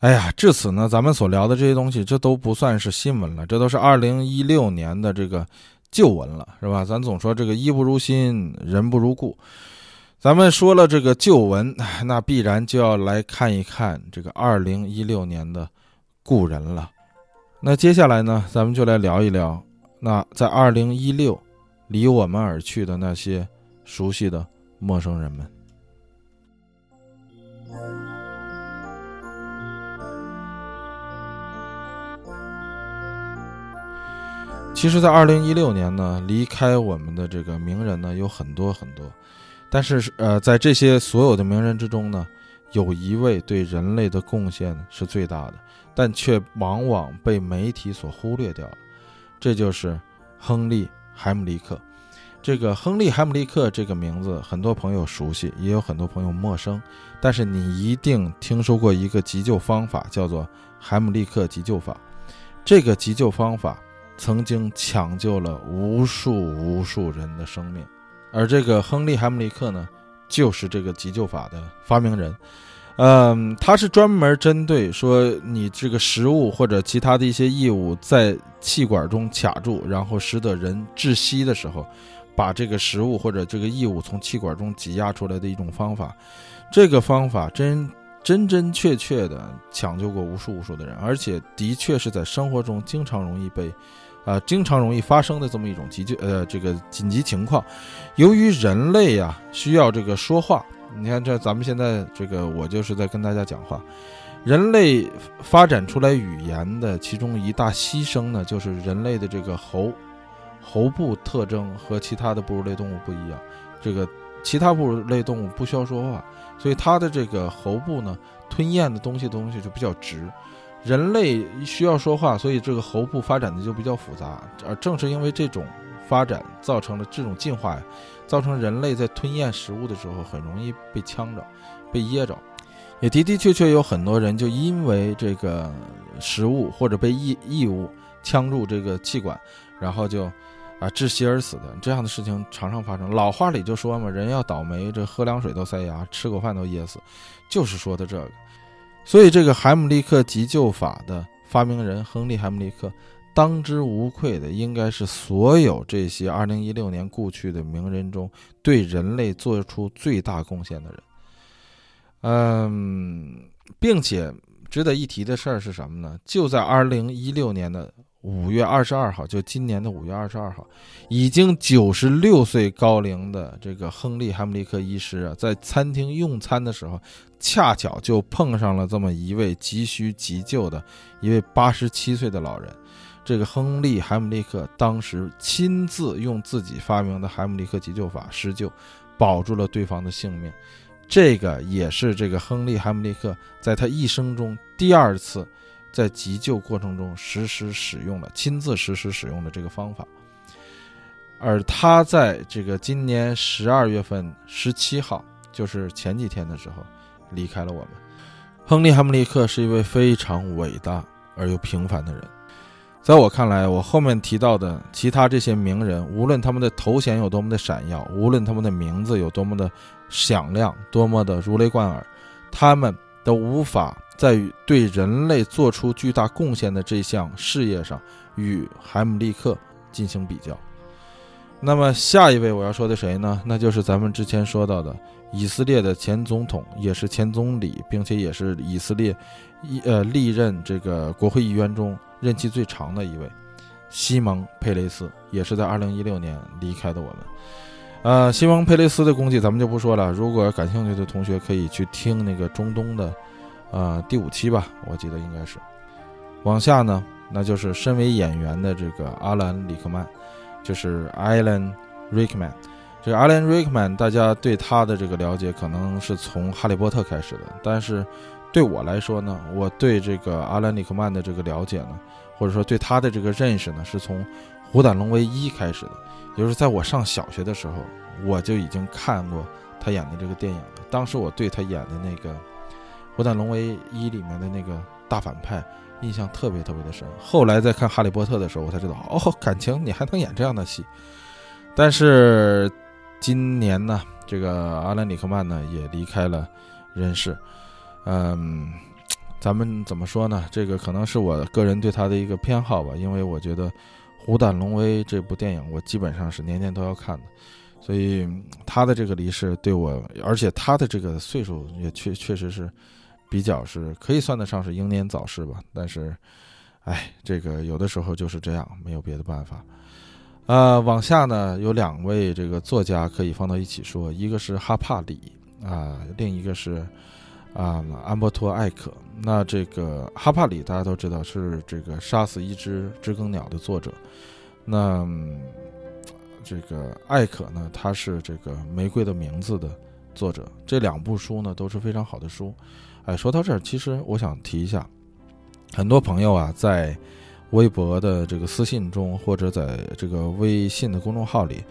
哎呀，至此呢，咱们所聊的这些东西，这都不算是新闻了，这都是二零一六年的这个旧闻了，是吧？咱总说这个衣不如新，人不如故。咱们说了这个旧闻，那必然就要来看一看这个二零一六年的故人了。那接下来呢，咱们就来聊一聊，那在二零一六离我们而去的那些熟悉的陌生人们。其实，在二零一六年呢，离开我们的这个名人呢有很多很多，但是呃，在这些所有的名人之中呢，有一位对人类的贡献是最大的，但却往往被媒体所忽略掉了，这就是亨利·海姆利克。这个亨利·海姆利克这个名字，很多朋友熟悉，也有很多朋友陌生，但是你一定听说过一个急救方法，叫做海姆利克急救法。这个急救方法。曾经抢救了无数无数人的生命，而这个亨利·海姆利克呢，就是这个急救法的发明人。嗯，他是专门针对说你这个食物或者其他的一些异物在气管中卡住，然后使得人窒息的时候，把这个食物或者这个异物从气管中挤压出来的一种方法。这个方法真真真确确的抢救过无数无数的人，而且的确是在生活中经常容易被。啊，经常容易发生的这么一种急救，呃，这个紧急情况，由于人类呀需要这个说话，你看这咱们现在这个我就是在跟大家讲话，人类发展出来语言的其中一大牺牲呢，就是人类的这个喉喉部特征和其他的哺乳类动物不一样，这个其他哺乳类动物不需要说话，所以它的这个喉部呢吞咽的东西东西就比较直。人类需要说话，所以这个喉部发展的就比较复杂。而正是因为这种发展，造成了这种进化呀，造成人类在吞咽食物的时候很容易被呛着、被噎着。也的的确确有很多人就因为这个食物或者被异异物呛住这个气管，然后就啊窒息而死的这样的事情常常发生。老话里就说嘛，人要倒霉，这喝凉水都塞牙，吃口饭都噎死，就是说的这个。所以，这个海姆立克急救法的发明人亨利·海姆立克，当之无愧的应该是所有这些2016年故去的名人中对人类做出最大贡献的人。嗯，并且值得一提的事儿是什么呢？就在2016年的五月二十二号，就今年的五月二十二号，已经九十六岁高龄的这个亨利·海姆利克医师啊，在餐厅用餐的时候，恰巧就碰上了这么一位急需急救的一位八十七岁的老人。这个亨利·海姆利克当时亲自用自己发明的海姆利克急救法施救，保住了对方的性命。这个也是这个亨利·海姆利克在他一生中第二次。在急救过程中实施使用了，亲自实施使用的这个方法，而他在这个今年十二月份十七号，就是前几天的时候，离开了我们。亨利·海姆利克是一位非常伟大而又平凡的人，在我看来，我后面提到的其他这些名人，无论他们的头衔有多么的闪耀，无论他们的名字有多么的响亮，多么的如雷贯耳，他们都无法。在于对人类做出巨大贡献的这项事业上，与海姆利克进行比较。那么下一位我要说的谁呢？那就是咱们之前说到的以色列的前总统，也是前总理，并且也是以色列一呃历任这个国会议员中任期最长的一位西蒙·佩雷斯，也是在二零一六年离开的我们。呃，西蒙·佩雷斯的功绩咱们就不说了，如果感兴趣的同学可以去听那个中东的。呃，第五期吧，我记得应该是。往下呢，那就是身为演员的这个阿兰·里克曼，就是 Alan Rickman。这个 Alan Rickman，大家对他的这个了解可能是从《哈利波特》开始的，但是对我来说呢，我对这个阿兰·里克曼的这个了解呢，或者说对他的这个认识呢，是从《虎胆龙威一》开始的，也就是在我上小学的时候，我就已经看过他演的这个电影了。当时我对他演的那个。《虎胆龙威一》里面的那个大反派，印象特别特别的深。后来再看《哈利波特》的时候，我才知道，哦，感情你还能演这样的戏。但是今年呢，这个阿兰·里克曼呢也离开了人世。嗯，咱们怎么说呢？这个可能是我个人对他的一个偏好吧，因为我觉得《虎胆龙威》这部电影，我基本上是年年都要看的。所以他的这个离世对我，而且他的这个岁数也确确实是。比较是可以算得上是英年早逝吧，但是，哎，这个有的时候就是这样，没有别的办法。呃，往下呢有两位这个作家可以放到一起说，一个是哈帕里啊，另一个是啊安伯托艾可。那这个哈帕里大家都知道是这个杀死一只知更鸟的作者，那这个艾可呢，他是这个玫瑰的名字的作者。这两部书呢都是非常好的书。哎，说到这儿，其实我想提一下，很多朋友啊，在微博的这个私信中，或者在这个微信的公众号里，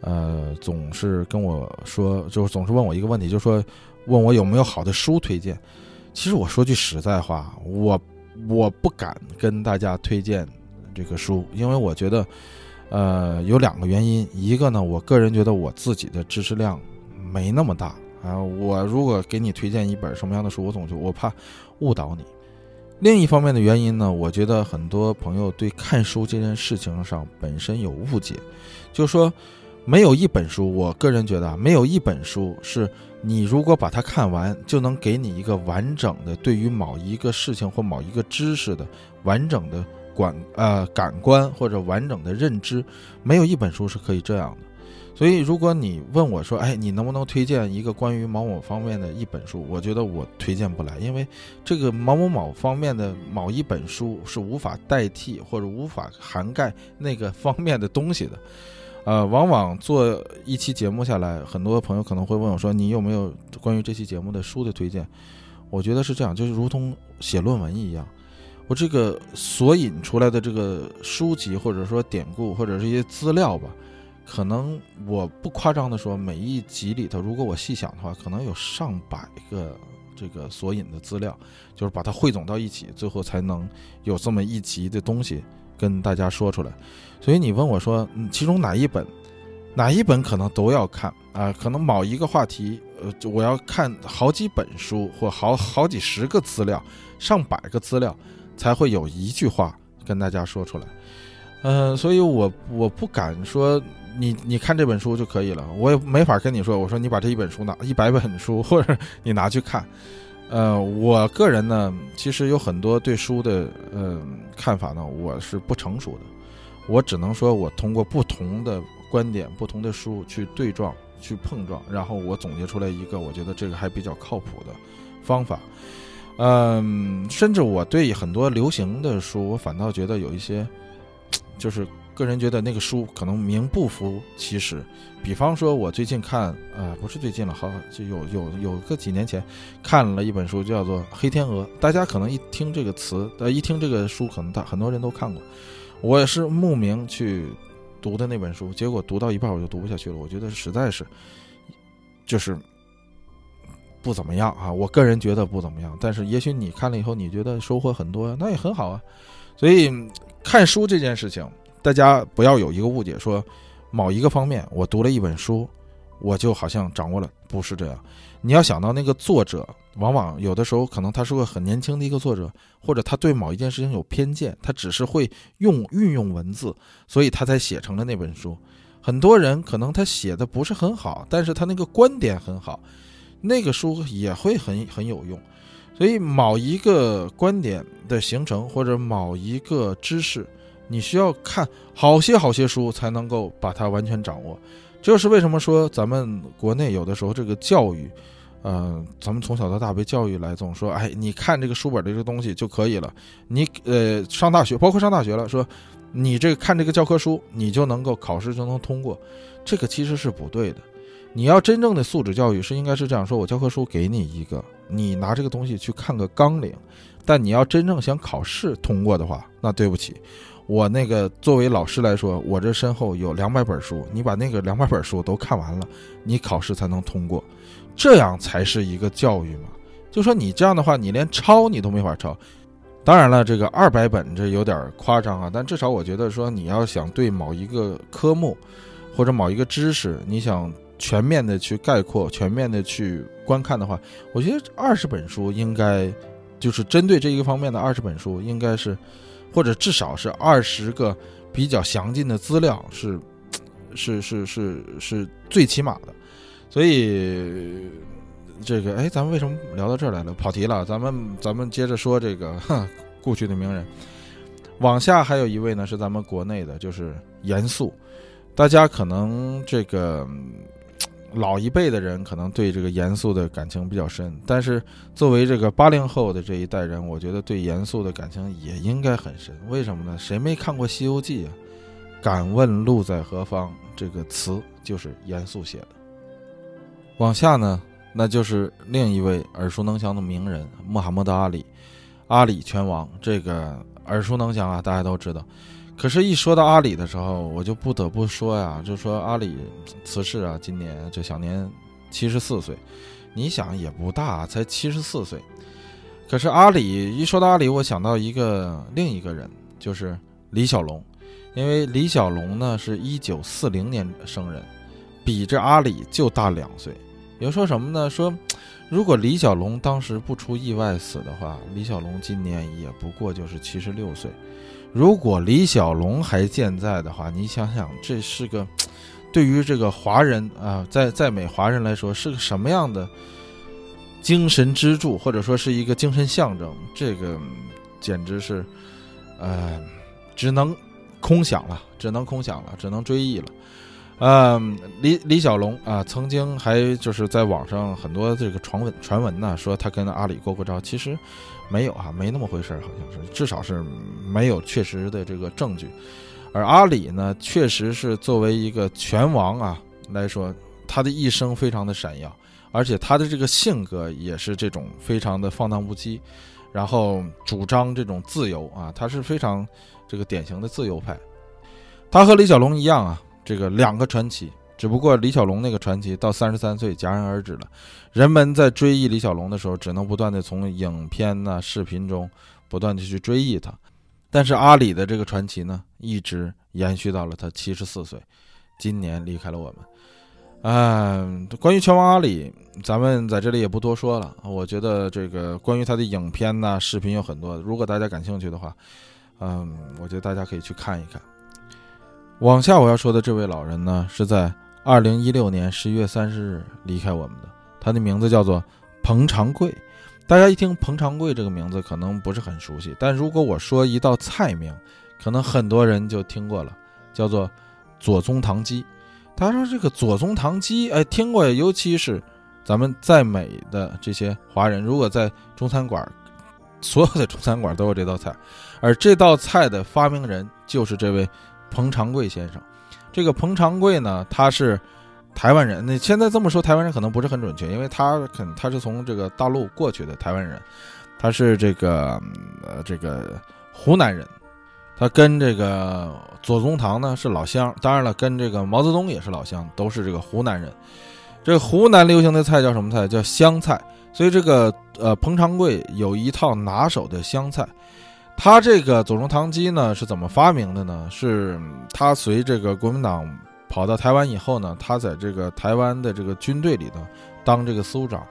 呃，总是跟我说，就总是问我一个问题，就是说问我有没有好的书推荐。其实我说句实在话，我我不敢跟大家推荐这个书，因为我觉得，呃，有两个原因，一个呢，我个人觉得我自己的知识量没那么大。啊，我如果给你推荐一本什么样的书，我总觉我怕误导你。另一方面的原因呢，我觉得很多朋友对看书这件事情上本身有误解，就说没有一本书，我个人觉得啊没有一本书是你如果把它看完，就能给你一个完整的对于某一个事情或某一个知识的完整的感呃感官或者完整的认知，没有一本书是可以这样的。所以，如果你问我说：“哎，你能不能推荐一个关于某某方面的一本书？”我觉得我推荐不来，因为这个某某某方面的某一本书是无法代替或者无法涵盖那个方面的东西的。*laughs* 呃，往往做一期节目下来，很多朋友可能会问我说：“你有没有关于这期节目的书的推荐？”我觉得是这样，就是如同写论文一样，我这个索引出来的这个书籍或者说典故或者是一些资料吧。可能我不夸张的说，每一集里头，如果我细想的话，可能有上百个这个索引的资料，就是把它汇总到一起，最后才能有这么一集的东西跟大家说出来。所以你问我说，其中哪一本，哪一本可能都要看啊？可能某一个话题，呃，我要看好几本书或好好几十个资料，上百个资料，才会有一句话跟大家说出来。嗯，所以我我不敢说。你你看这本书就可以了，我也没法跟你说。我说你把这一本书拿一百本书，或者你拿去看，呃，我个人呢，其实有很多对书的呃看法呢，我是不成熟的。我只能说，我通过不同的观点、不同的书去对撞、去碰撞，然后我总结出来一个我觉得这个还比较靠谱的方法。嗯，甚至我对很多流行的书，我反倒觉得有一些，就是个人觉得那个书可能名不符其实。比方说，我最近看，呃，不是最近了，好就有有有个几年前看了一本书，叫做《黑天鹅》。大家可能一听这个词，呃，一听这个书，可能大很多人都看过。我也是慕名去读的那本书，结果读到一半我就读不下去了。我觉得实在是，就是不怎么样啊。我个人觉得不怎么样，但是也许你看了以后，你觉得收获很多，那也很好啊。所以 *laughs* 看书这件事情，大家不要有一个误解，说。某一个方面，我读了一本书，我就好像掌握了，不是这样。你要想到那个作者，往往有的时候可能他是个很年轻的一个作者，或者他对某一件事情有偏见，他只是会用运用文字，所以他才写成了那本书。很多人可能他写的不是很好，但是他那个观点很好，那个书也会很很有用。所以某一个观点的形成，或者某一个知识。你需要看好些好些书才能够把它完全掌握，这就是为什么说咱们国内有的时候这个教育，呃，咱们从小到大被教育来总说，哎，你看这个书本的这个东西就可以了。你呃上大学，包括上大学了，说你这个看这个教科书，你就能够考试就能通过，这个其实是不对的。你要真正的素质教育是应该是这样说：我教科书给你一个，你拿这个东西去看个纲领，但你要真正想考试通过的话，那对不起。我那个作为老师来说，我这身后有两百本书，你把那个两百本书都看完了，你考试才能通过，这样才是一个教育嘛。就说你这样的话，你连抄你都没法抄。当然了，这个二百本这有点夸张啊，但至少我觉得说你要想对某一个科目或者某一个知识，你想全面的去概括、全面的去观看的话，我觉得二十本书应该就是针对这一个方面的二十本书应该是。或者至少是二十个比较详尽的资料是，*tsk* 是是是是最起码的，所以这个哎，咱们为什么聊到这儿来了？跑题了，咱们咱们接着说这个故去的名人。往下还有一位呢，是咱们国内的，就是严肃，大家可能这个。老一辈的人可能对这个严肃的感情比较深，但是作为这个八零后的这一代人，我觉得对严肃的感情也应该很深。为什么呢？谁没看过《西游记》啊？“敢问路在何方”这个词就是严肃写的。往下呢，那就是另一位耳熟能详的名人穆罕默德·阿里，阿里拳王，这个耳熟能详啊，大家都知道。可是，一说到阿里的时候，我就不得不说呀，就说阿里辞世啊，今年就享年七十四岁。你想也不大，才七十四岁。可是阿里一说到阿里，我想到一个另一个人，就是李小龙，因为李小龙呢是一九四零年生人，比这阿里就大两岁。有人说什么呢？说如果李小龙当时不出意外死的话，李小龙今年也不过就是七十六岁。如果李小龙还健在的话，你想想，这是个对于这个华人啊，在在美华人来说是个什么样的精神支柱，或者说是一个精神象征？这个简直是，呃，只能空想了，只能空想了，只能追忆了。嗯，李李小龙啊，曾经还就是在网上很多这个传闻传闻呢，说他跟阿里过过招，其实。没有啊，没那么回事儿好像是，至少是没有确实的这个证据。而阿里呢，确实是作为一个拳王啊来说，他的一生非常的闪耀，而且他的这个性格也是这种非常的放荡不羁，然后主张这种自由啊，他是非常这个典型的自由派。他和李小龙一样啊，这个两个传奇。只不过李小龙那个传奇到三十三岁戛然而止了，人们在追忆李小龙的时候，只能不断的从影片呐、视频中不断的去追忆他。但是阿里的这个传奇呢，一直延续到了他七十四岁，今年离开了我们。嗯，关于拳王阿里，咱们在这里也不多说了。我觉得这个关于他的影片呐、视频有很多，如果大家感兴趣的话，嗯，我觉得大家可以去看一看。往下我要说的这位老人呢，是在。二零一六年十一月三十日离开我们的，他的名字叫做彭长贵，大家一听彭长贵这个名字可能不是很熟悉，但如果我说一道菜名，可能很多人就听过了，叫做左宗棠鸡。他说这个左宗棠鸡，哎，听过，尤其是咱们在美的这些华人，如果在中餐馆，所有的中餐馆都有这道菜，而这道菜的发明人就是这位彭长贵先生。这个彭长贵呢，他是。台湾人，那现在这么说，台湾人可能不是很准确，因为他肯他是从这个大陆过去的台湾人，他是这个呃这个湖南人，他跟这个左宗棠呢是老乡，当然了，跟这个毛泽东也是老乡，都是这个湖南人。这湖南流行的菜叫什么菜？叫湘菜。所以这个呃彭长贵有一套拿手的湘菜。他这个左宗棠鸡呢是怎么发明的呢？是他随这个国民党。跑到台湾以后呢，他在这个台湾的这个军队里头当这个司务长。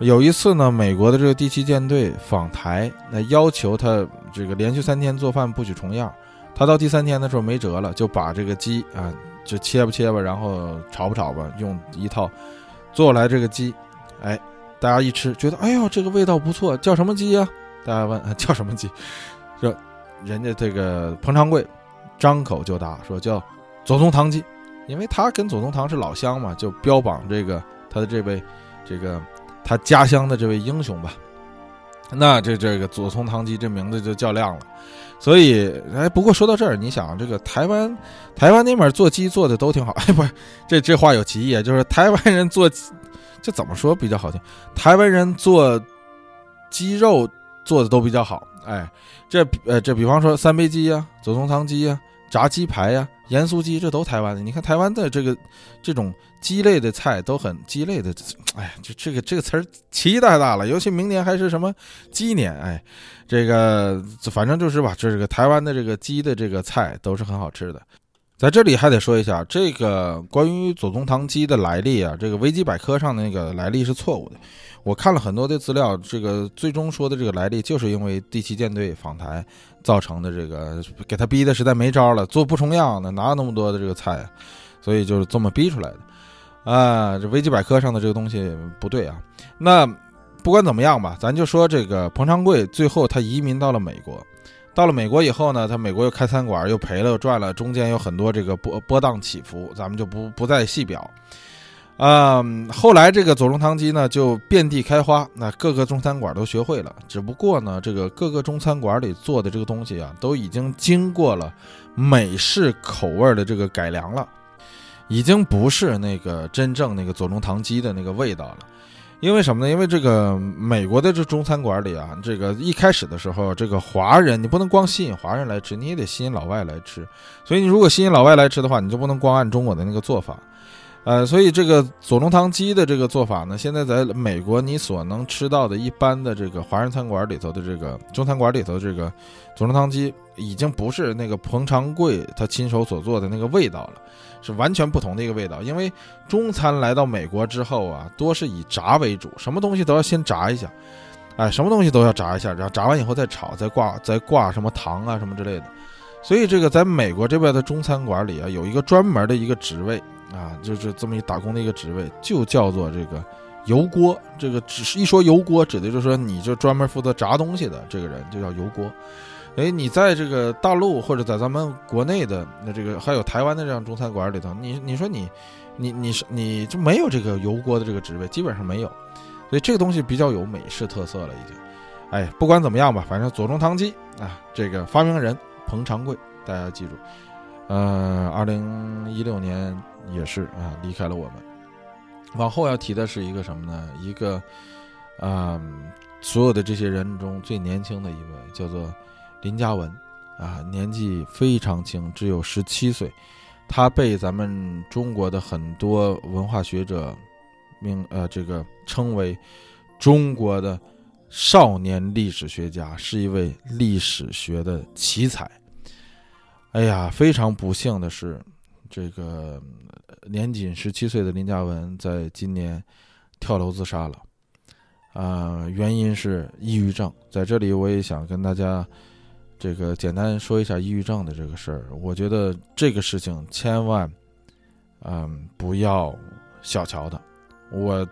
有一次呢，美国的这个第七舰队访台，那要求他这个连续三天做饭不许重样。他到第三天的时候没辙了，就把这个鸡啊，就切吧切吧，然后炒吧炒吧，用一套做来这个鸡。哎，大家一吃觉得，哎呦，这个味道不错，叫什么鸡呀？大家问啊叫什么鸡？说人家这个彭长贵张口就答说叫左宗棠鸡。因为他跟左宗棠是老乡嘛，就标榜这个他的这位，这个他家乡的这位英雄吧。那这这个左宗棠鸡这名字就叫亮了。所以，哎，不过说到这儿，你想这个台湾，台湾那边做鸡做的都挺好。*laughs* 哎，不是，这这话有歧义啊，就是台湾人做，这怎么说比较好听？台湾人做鸡肉做的都比较好。哎，这呃，这比方说三杯鸡呀，左宗棠鸡呀。炸鸡排呀，盐酥鸡，这都台湾的。你看台湾的这个这种鸡类的菜都很鸡类的，哎呀，就这个这个词儿期待大了。尤其明年还是什么鸡年，哎，这个反正就是吧，这个台湾的这个鸡的这个菜都是很好吃的。在这里还得说一下，这个关于左宗棠鸡的来历啊，这个维基百科上的那个来历是错误的。我看了很多的资料，这个最终说的这个来历，就是因为第七舰队访台造成的。这个给他逼的实在没招了，做不重样的，哪有那么多的这个菜啊？所以就是这么逼出来的。啊，这维基百科上的这个东西不对啊。那不管怎么样吧，咱就说这个彭长贵最后他移民到了美国，到了美国以后呢，他美国又开餐馆，又赔了又赚了，中间有很多这个波波荡起伏，咱们就不不再细表。嗯，后来这个左宗棠鸡呢就遍地开花，那各个中餐馆都学会了。只不过呢，这个各个中餐馆里做的这个东西啊，都已经经过了美式口味的这个改良了，已经不是那个真正那个左宗棠鸡的那个味道了。因为什么呢？因为这个美国的这中餐馆里啊，这个一开始的时候，这个华人你不能光吸引华人来吃，你也得吸引老外来吃。所以你如果吸引老外来吃的话，你就不能光按中国的那个做法。呃，所以这个左宗棠鸡的这个做法呢，现在在美国你所能吃到的一般的这个华人餐馆里头的这个中餐馆里头这个左宗棠鸡，已经不是那个彭长贵他亲手所做的那个味道了，是完全不同的一个味道。因为中餐来到美国之后啊，多是以炸为主，什么东西都要先炸一下，哎，什么东西都要炸一下，然后炸完以后再炒，再挂，再挂什么糖啊什么之类的。所以这个在美国这边的中餐馆里啊，有一个专门的一个职位。啊，就是这么一打工的一个职位，就叫做这个油锅。这个只是一说油锅，指的就是说你就专门负责炸东西的这个人，就叫油锅。哎，你在这个大陆或者在咱们国内的那这个还有台湾的这样中餐馆里头，你你说你你你是你就没有这个油锅的这个职位，基本上没有。所以这个东西比较有美式特色了，已经。哎，不管怎么样吧，反正左宗棠鸡啊，这个发明人彭长贵，大家记住。呃，二零一六年也是啊，离开了我们。往后要提的是一个什么呢？一个啊，所有的这些人中最年轻的一位，叫做林嘉文啊，年纪非常轻，只有十七岁。他被咱们中国的很多文化学者名呃这个称为中国的少年历史学家，是一位历史学的奇才。哎呀，非常不幸的是，这个年仅十七岁的林嘉文在今年跳楼自杀了。啊，原因是抑郁症。在这里，我也想跟大家这个简单说一下抑郁症的这个事儿。我觉得这个事情千万，嗯，不要小瞧它。我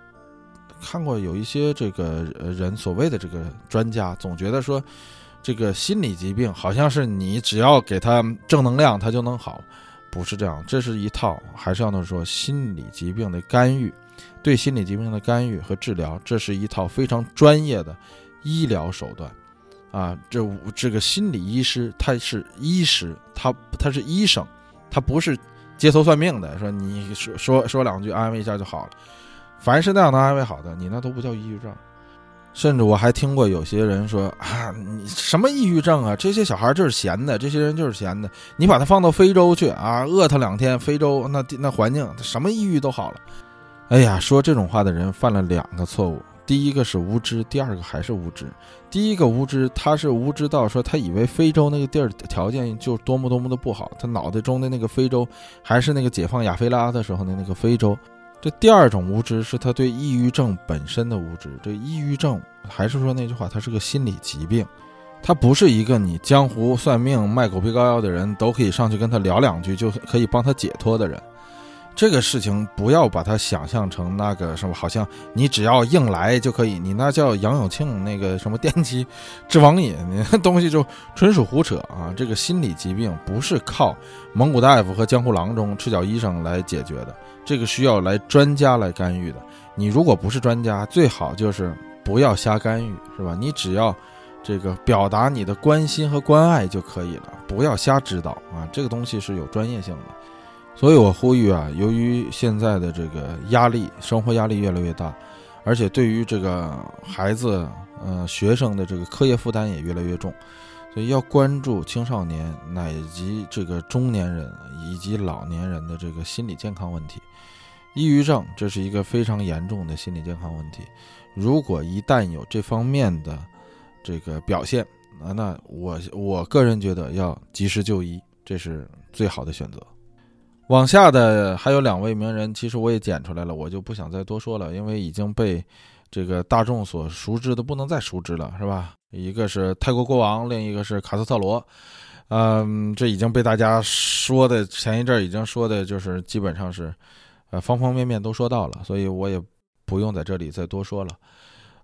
看过有一些这个人所谓的这个专家，总觉得说这个心理疾病好像是你只要给他正能量，他就能好，不是这样。这是一套，还是要那说心理疾病的干预，对心理疾病的干预和治疗，这是一套非常专业的医疗手段。啊，这这个心理医师他是医师，他他是医生，他不是街头算命的。说你说说说两句安慰一下就好了，凡是那样能安慰好的，你那都不叫抑郁症。甚至我还听过有些人说啊，你什么抑郁症啊？这些小孩就是闲的，这些人就是闲的。你把他放到非洲去啊，饿他两天，非洲那那环境，什么抑郁都好了。哎呀，说这种话的人犯了两个错误。第一个是无知，第二个还是无知。第一个无知，他是无知到说他以为非洲那个地儿条件就多么多么的不好，他脑袋中的那个非洲还是那个解放亚非拉的时候的那个非洲。这第二种无知是他对抑郁症本身的无知。这抑郁症还是说那句话，它是个心理疾病，它不是一个你江湖算命卖狗皮膏药的人都可以上去跟他聊两句就可以帮他解脱的人。这个事情不要把它想象成那个什么，好像你只要硬来就可以，你那叫杨永庆那个什么电击治网瘾，你那东西就纯属胡扯啊！*laughs* 这个心理疾病不是靠蒙古大夫和江湖郎中、赤脚医生来解决的，这个需要来专家来干预的。你如果不是专家，最好就是不要瞎干预，是吧？你只要这个表达你的关心和关爱就可以了，不要瞎指导啊！这个东西是有专业性的。所以我呼吁啊，由于现在的这个压力，生活压力越来越大，而且对于这个孩子、呃学生的这个课业负担也越来越重，所以要关注青少年乃及这个中年人以及老年人的这个心理健康问题。抑郁症这是一个非常严重的心理健康问题，如果一旦有这方面的这个表现，啊，那我我个人觉得要及时就医，这是最好的选择。往下的还有两位名人，其实我也剪出来了，我就不想再多说了，因为已经被这个大众所熟知的不能再熟知了，是吧？一个是泰国国王，另一个是卡斯特罗，嗯，这已经被大家说的前一阵已经说的就是基本上是，呃，方方面面都说到了，所以我也不用在这里再多说了。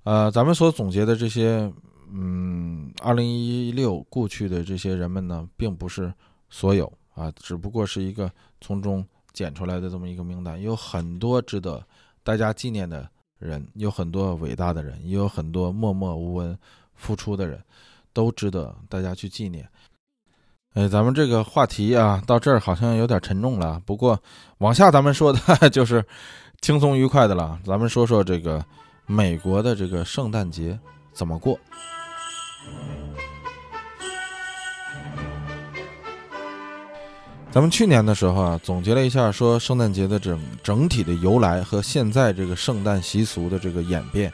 呃，咱们所总结的这些，嗯，二零一六故去的这些人们呢，并不是所有。啊，只不过是一个从中捡出来的这么一个名单，有很多值得大家纪念的人，有很多伟大的人，也有很多默默无闻付出的人，都值得大家去纪念。哎，咱们这个话题啊，到这儿好像有点沉重了。不过往下咱们说的 *laughs* 就是轻松愉快的了。咱们说说这个美国的这个圣诞节怎么过。咱们去年的时候啊，总结了一下，说圣诞节的整整体的由来和现在这个圣诞习俗的这个演变，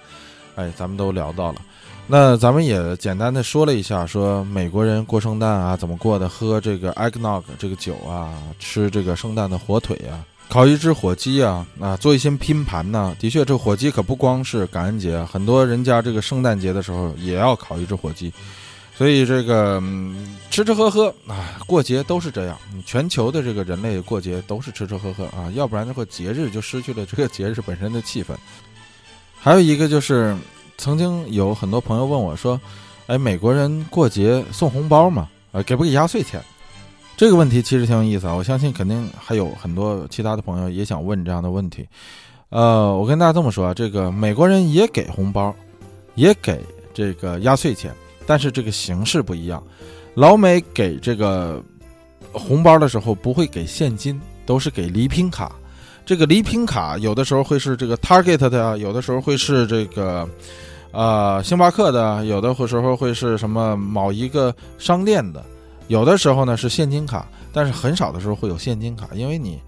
哎，咱们都聊到了。那咱们也简单的说了一下，说美国人过圣诞啊怎么过的，喝这个 eggnog 这个酒啊，吃这个圣诞的火腿啊，烤一只火鸡啊，啊，做一些拼盘呢。的确，这火鸡可不光是感恩节，很多人家这个圣诞节的时候也要烤一只火鸡。所以这个嗯吃吃喝喝啊，过节都是这样。全球的这个人类过节都是吃吃喝喝啊，要不然的话节日就失去了这个节日本身的气氛。还有一个就是，曾经有很多朋友问我说：“哎，美国人过节送红包吗？啊，给不给压岁钱？”这个问题其实挺有意思啊，我相信肯定还有很多其他的朋友也想问这样的问题。呃，我跟大家这么说啊，这个美国人也给红包，也给这个压岁钱。但是这个形式不一样，老美给这个红包的时候不会给现金，都是给礼品卡。这个礼品卡有的时候会是这个 Target 的，有的时候会是这个呃星巴克的，有的时候会是什么某一个商店的，有的时候呢是现金卡，但是很少的时候会有现金卡，因为你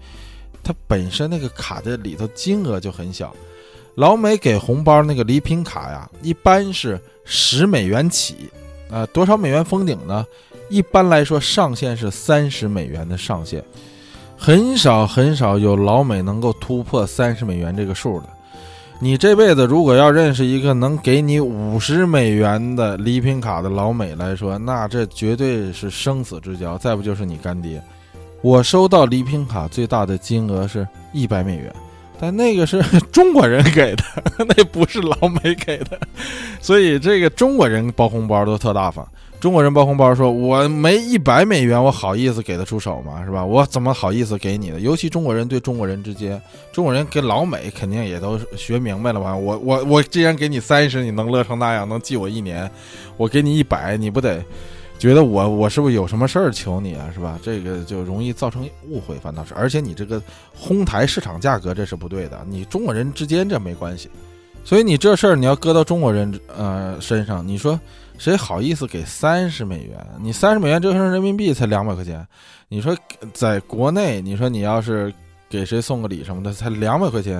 它本身那个卡的里头金额就很小。老美给红包那个礼品卡呀，一般是十美元起，啊，多少美元封顶呢？一般来说，上限是三十美元的上限，很少很少有老美能够突破三十美元这个数的。你这辈子如果要认识一个能给你五十美元的礼品卡的老美来说，那这绝对是生死之交，再不就是你干爹。我收到礼品卡最大的金额是一百美元。但那个是 *laughs* 中国人给的，*laughs* 那不是老美给的，所以这个中国人包红包都特大方。中国人包红包说：“我没一百美元，我好意思给他出手吗？是吧？我怎么好意思给你的？尤其中国人对中国人之间，中国人跟老美肯定也都学明白了吧？我我我既然给你三十，你能乐成那样，能记我一年，我给你一百，你不得觉得我我是不是有什么事儿求你啊？是吧？这个就容易造成误会，反倒是，而且你这个哄抬市场价格，这是不对的。你中国人之间这没关系，所以你这事儿你要搁到中国人呃身上，你说。”谁好意思给三十美元？你三十美元折成人民币才两百块钱。你说在国内，你说你要是给谁送个礼什么的，才两百块钱。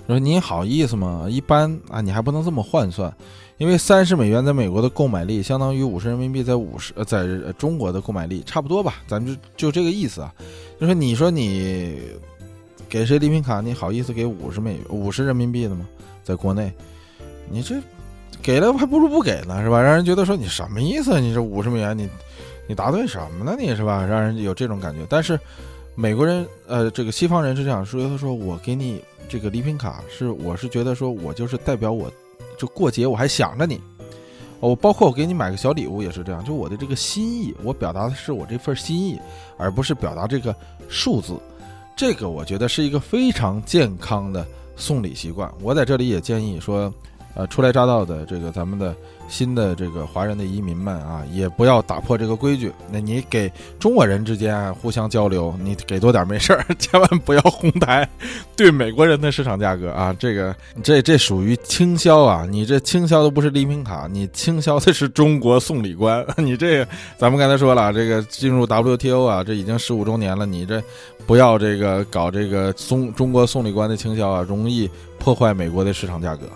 你说你好意思吗？一般啊，你还不能这么换算，因为三十美元在美国的购买力相当于五十人民币在五十呃在中国的购买力差不多吧？咱们就就这个意思啊。就说你说你给谁礼品卡，你好意思给五十美五十人民币的吗？在国内，你这。给了还不如不给呢，是吧？让人觉得说你什么意思？你这五十美元，你你答对什么呢？你是吧？让人有这种感觉。但是美国人，呃，这个西方人是这样说：他说我给你这个礼品卡，是我是觉得说我就是代表我，就过节我还想着你。我包括我给你买个小礼物也是这样，就我的这个心意，我表达的是我这份心意，而不是表达这个数字。这个我觉得是一个非常健康的送礼习惯。我在这里也建议说。呃，初来乍到的这个咱们的新的这个华人的移民们啊，也不要打破这个规矩。那你给中国人之间互相交流，你给多点没事儿，*laughs* 千万不要哄抬对美国人的市场价格啊！这个这这属于倾销啊！你这倾销的不是礼品卡，你倾销的是中国送礼官。*laughs* 你这咱们刚才说了，这个进入 WTO 啊，这已经十五周年了，你这不要这个搞这个送中国送礼官的倾销啊，容易破坏美国的市场价格。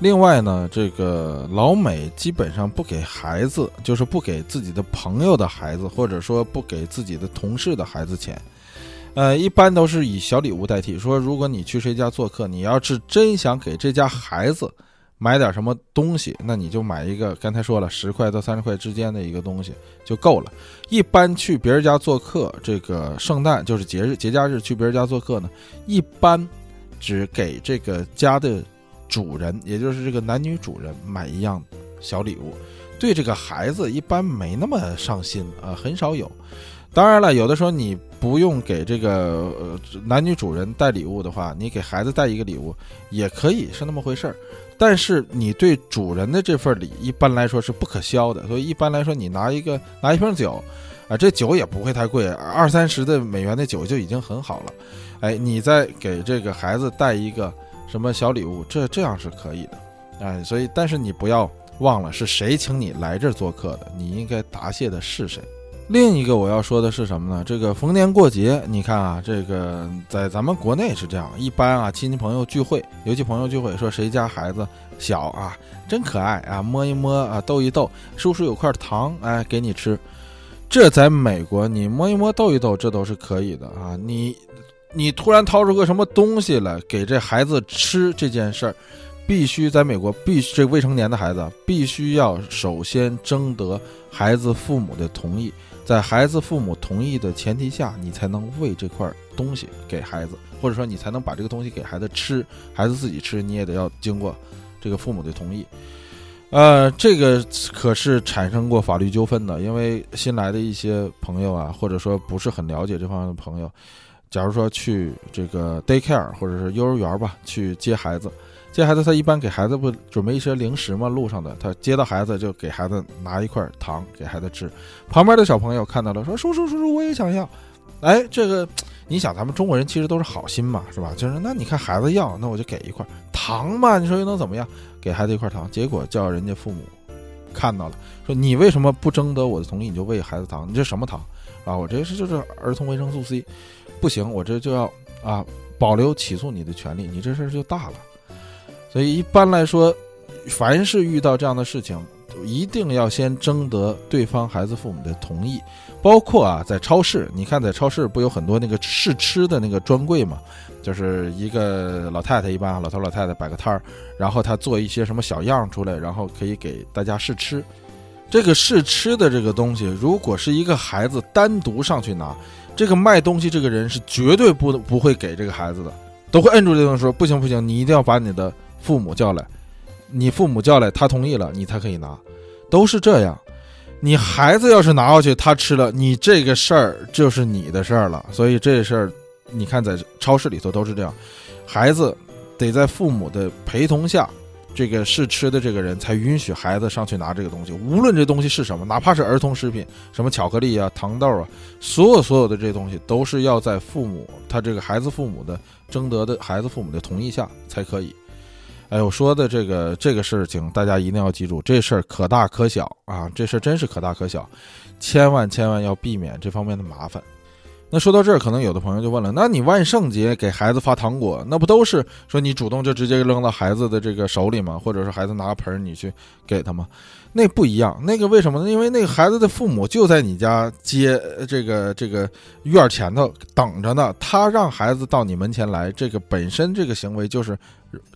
另外呢，这个老美基本上不给孩子，就是不给自己的朋友的孩子，或者说不给自己的同事的孩子钱，呃，一般都是以小礼物代替。说如果你去谁家做客，你要是真想给这家孩子买点什么东西，那你就买一个，刚才说了十块到三十块之间的一个东西就够了。一般去别人家做客，这个圣诞就是节日节假日去别人家做客呢，一般只给这个家的。主人，也就是这个男女主人买一样小礼物，对这个孩子一般没那么上心啊，很少有。当然了，有的时候你不用给这个呃男女主人带礼物的话，你给孩子带一个礼物也可以是那么回事儿。但是你对主人的这份礼一般来说是不可消的，所以一般来说你拿一个拿一瓶酒啊，这酒也不会太贵，二三十的美元的酒就已经很好了。哎，你再给这个孩子带一个。什么小礼物？这这样是可以的，哎，所以但是你不要忘了是谁请你来这儿做客的，你应该答谢的是谁。另一个我要说的是什么呢？这个逢年过节，你看啊，这个在咱们国内是这样，一般啊亲戚朋友聚会，尤其朋友聚会，说谁家孩子小啊，真可爱啊，摸一摸啊，逗一逗，叔叔有块糖，哎，给你吃。这在美国，你摸一摸，逗一逗，这都是可以的啊，你。你突然掏出个什么东西来给这孩子吃这件事儿，必须在美国必须这未成年的孩子必须要首先征得孩子父母的同意，在孩子父母同意的前提下，你才能喂这块东西给孩子，或者说你才能把这个东西给孩子吃，孩子自己吃你也得要经过这个父母的同意。呃，这个可是产生过法律纠纷的，因为新来的一些朋友啊，或者说不是很了解这方面的朋友。假如说去这个 daycare 或者是幼儿园吧，去接孩子，接孩子他一般给孩子不准备一些零食吗？路上的他接到孩子就给孩子拿一块糖给孩子吃，旁边的小朋友看到了说叔叔叔叔我也想要，哎，这个你想咱们中国人其实都是好心嘛，是吧？就是那你看孩子要，那我就给一块糖嘛，你说又能怎么样？给孩子一块糖，结果叫人家父母看到了，说你为什么不征得我的同意你就喂孩子糖？你这什么糖啊？我这是就是儿童维生素 C。不行，我这就要啊保留起诉你的权利，你这事儿就大了。所以一般来说，凡是遇到这样的事情，一定要先征得对方孩子父母的同意。包括啊，在超市，你看在超市不有很多那个试吃的那个专柜嘛？就是一个老太太，一般老头老太太摆个摊儿，然后他做一些什么小样出来，然后可以给大家试吃。这个试吃的这个东西，如果是一个孩子单独上去拿。这个卖东西这个人是绝对不不会给这个孩子的，都会摁住这东西说不行不行，你一定要把你的父母叫来，你父母叫来，他同意了，你才可以拿，都是这样。你孩子要是拿过去，他吃了，你这个事儿就是你的事儿了。所以这事儿，你看在超市里头都是这样，孩子得在父母的陪同下，这个试吃的这个人才允许孩子上去拿这个东西。无论这东西是什么，哪怕是儿童食品，什么巧克力啊、糖豆啊，所有所有的这东西，都是要在父母他这个孩子父母的征得的孩子父母的同意下才可以。哎，我说的这个这个事情，大家一定要记住，这事儿可大可小啊，这事儿真是可大可小，千万千万要避免这方面的麻烦。那说到这儿，可能有的朋友就问了，那你万圣节给孩子发糖果，那不都是说你主动就直接扔到孩子的这个手里吗？或者是孩子拿个盆儿你去给他吗？那不一样，那个为什么呢？因为那个孩子的父母就在你家街这个这个院前头等着呢，他让孩子到你门前来，这个本身这个行为就是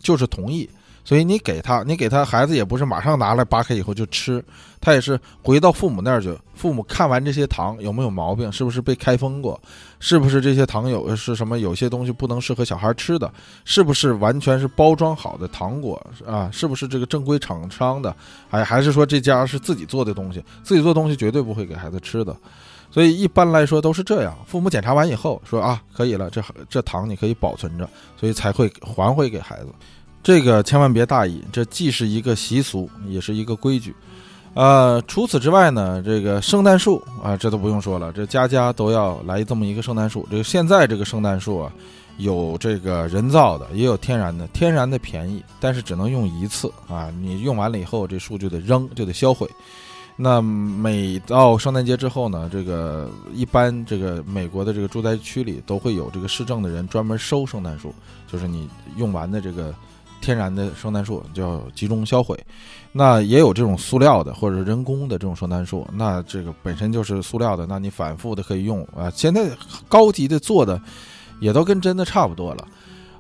就是同意。所以你给他，你给他孩子也不是马上拿来扒开以后就吃，他也是回到父母那儿去。父母看完这些糖有没有毛病，是不是被开封过，是不是这些糖有是什么有些东西不能适合小孩吃的，是不是完全是包装好的糖果啊？是不是这个正规厂商的？还还是说这家是自己做的东西？自己做东西绝对不会给孩子吃的。所以一般来说都是这样，父母检查完以后说啊可以了，这这糖你可以保存着，所以才会还回给孩子。这个千万别大意，这既是一个习俗，也是一个规矩。呃，除此之外呢，这个圣诞树啊，这都不用说了，这家家都要来这么一个圣诞树。这个现在这个圣诞树啊，有这个人造的，也有天然的。天然的便宜，但是只能用一次啊，你用完了以后，这树就得扔，就得销毁。那每到圣诞节之后呢，这个一般这个美国的这个住宅区里都会有这个市政的人专门收圣诞树，就是你用完的这个。天然的圣诞树就集中销毁，那也有这种塑料的或者人工的这种圣诞树，那这个本身就是塑料的，那你反复的可以用啊。现在高级的做的也都跟真的差不多了，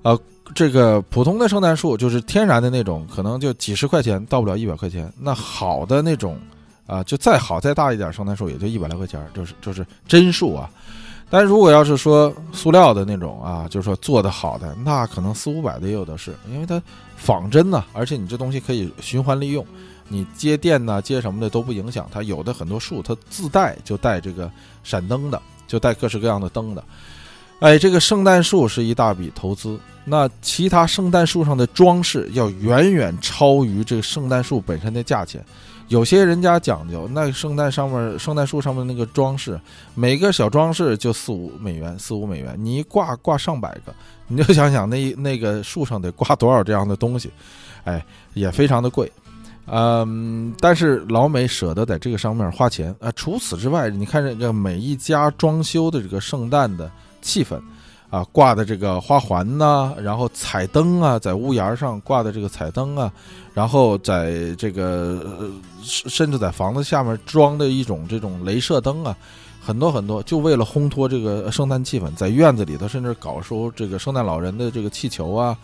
呃，这个普通的圣诞树就是天然的那种，可能就几十块钱到不了一百块钱。那好的那种啊，就再好再大一点圣诞树也就一百来块钱，就是就是真树啊。但如果要是说塑料的那种啊，就是说做的好的，那可能四五百的也有的是，因为它仿真呢，而且你这东西可以循环利用，你接电呐、接什么的都不影响。它有的很多树，它自带就带这个闪灯的，就带各式各样的灯的。哎，这个圣诞树是一大笔投资，那其他圣诞树上的装饰要远远超于这个圣诞树本身的价钱。有些人家讲究，那圣诞上面、圣诞树上面那个装饰，每个小装饰就四五美元，四五美元，你一挂挂上百个，你就想想那那个树上得挂多少这样的东西，哎，也非常的贵，嗯，但是老美舍得在这个上面花钱啊。除此之外，你看这个每一家装修的这个圣诞的气氛。啊，挂的这个花环呐，然后彩灯啊，在屋檐上挂的这个彩灯啊，然后在这个甚至在房子下面装的一种这种镭射灯啊，很多很多，就为了烘托这个圣诞气氛。在院子里头，甚至搞出这个圣诞老人的这个气球啊，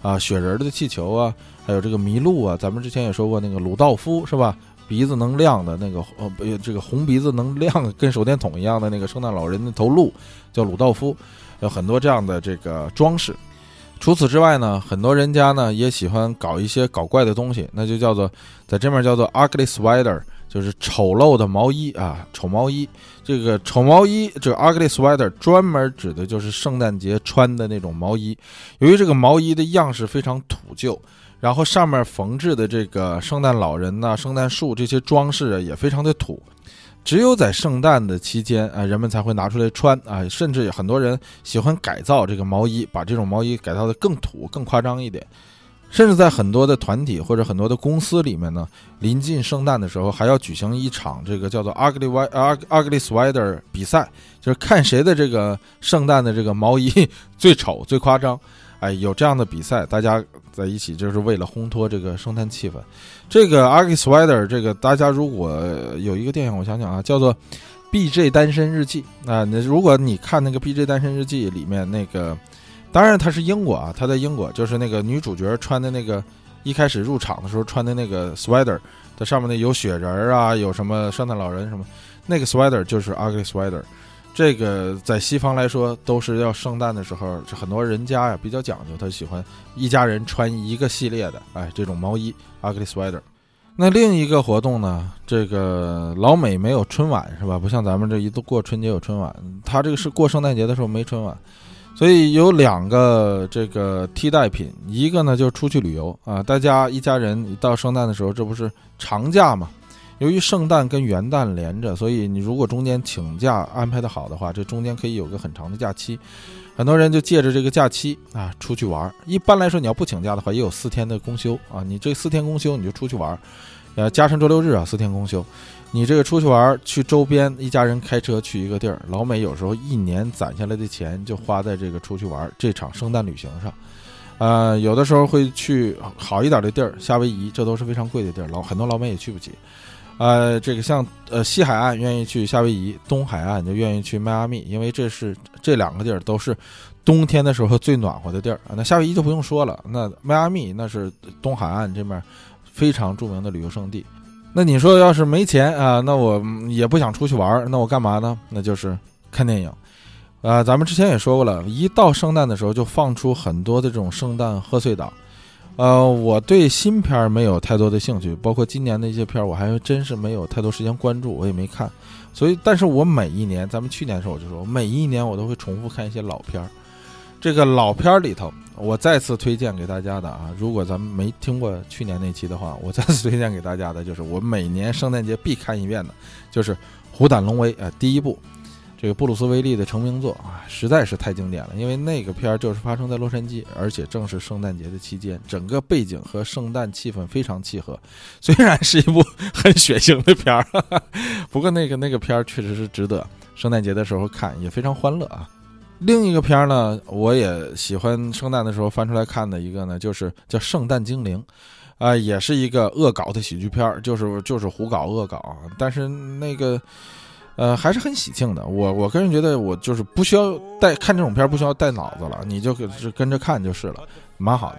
啊，雪人的气球啊，还有这个麋鹿啊。咱们之前也说过，那个鲁道夫是吧？鼻子能亮的那个，呃，这个红鼻子能亮，跟手电筒一样的那个圣诞老人的头鹿，叫鲁道夫。有很多这样的这个装饰，除此之外呢，很多人家呢也喜欢搞一些搞怪的东西，那就叫做在这面叫做 ugly sweater，就是丑陋的毛衣啊，丑毛衣。这个丑毛衣，这个 ugly sweater 专门指的就是圣诞节穿的那种毛衣。由于这个毛衣的样式非常土旧，然后上面缝制的这个圣诞老人呐、圣诞树这些装饰啊也非常的土。只有在圣诞的期间啊，人们才会拿出来穿啊，甚至很多人喜欢改造这个毛衣，把这种毛衣改造的更土、更夸张一点。甚至在很多的团体或者很多的公司里面呢，临近圣诞的时候，还要举行一场这个叫做 “ugly w i ugly sweater” 比赛，就是看谁的这个圣诞的这个毛衣 *laughs* 最丑、最夸张。哎，有这样的比赛，大家在一起就是为了烘托这个圣诞气氛。这个 ugly sweater，这个大家如果有一个电影，我想想啊，叫做《B.J. 单身日记》啊。那如果你看那个《B.J. 单身日记》里面那个，当然它是英国啊，它在英国，就是那个女主角穿的那个，一开始入场的时候穿的那个 sweater，它上面那有雪人啊，有什么圣诞老人什么，那个 sweater 就是 ugly sweater。这个在西方来说都是要圣诞的时候，这很多人家呀比较讲究，他喜欢一家人穿一个系列的，哎，这种毛衣 ugly sweater。那另一个活动呢，这个老美没有春晚是吧？不像咱们这一度过春节有春晚，他这个是过圣诞节的时候没春晚，所以有两个这个替代品，一个呢就是出去旅游啊，大家一家人到圣诞的时候，这不是长假嘛？由于圣诞跟元旦连着，所以你如果中间请假安排的好的话，这中间可以有个很长的假期。很多人就借着这个假期啊出去玩。一般来说，你要不请假的话，也有四天的公休啊。你这四天公休，你就出去玩，呃，加上周六日啊，四天公休，你这个出去玩去周边，一家人开车去一个地儿。老美有时候一年攒下来的钱就花在这个出去玩这场圣诞旅行上。呃，有的时候会去好一点的地儿，夏威夷，这都是非常贵的地儿，老很多老美也去不起。呃，这个像呃西海岸愿意去夏威夷，东海岸就愿意去迈阿密，因为这是这两个地儿都是冬天的时候最暖和的地儿啊。那夏威夷就不用说了，那迈阿密那是东海岸这面非常著名的旅游胜地。那你说要是没钱啊，那我也不想出去玩，那我干嘛呢？那就是看电影。啊，咱们之前也说过了，一到圣诞的时候就放出很多的这种圣诞贺岁档。呃，我对新片儿没有太多的兴趣，包括今年的一些片儿，我还真是没有太多时间关注，我也没看。所以，但是我每一年，咱们去年的时候我就说，每一年我都会重复看一些老片儿。这个老片儿里头，我再次推荐给大家的啊，如果咱们没听过去年那期的话，我再次推荐给大家的就是我每年圣诞节必看一遍的，就是《虎胆龙威》啊，第一部。这个布鲁斯威利的成名作啊，实在是太经典了。因为那个片儿就是发生在洛杉矶，而且正是圣诞节的期间，整个背景和圣诞气氛非常契合。虽然是一部很血腥的片儿，*laughs* 不过那个那个片儿确实是值得圣诞节的时候看，也非常欢乐啊。另一个片儿呢，我也喜欢圣诞的时候翻出来看的一个呢，就是叫《圣诞精灵》，啊，也是一个恶搞的喜剧片儿，就是就是胡搞恶搞，但是那个。呃，还是很喜庆的。我我个人觉得，我就是不需要带看这种片儿，不需要带脑子了，你就跟着看就是了，蛮好的。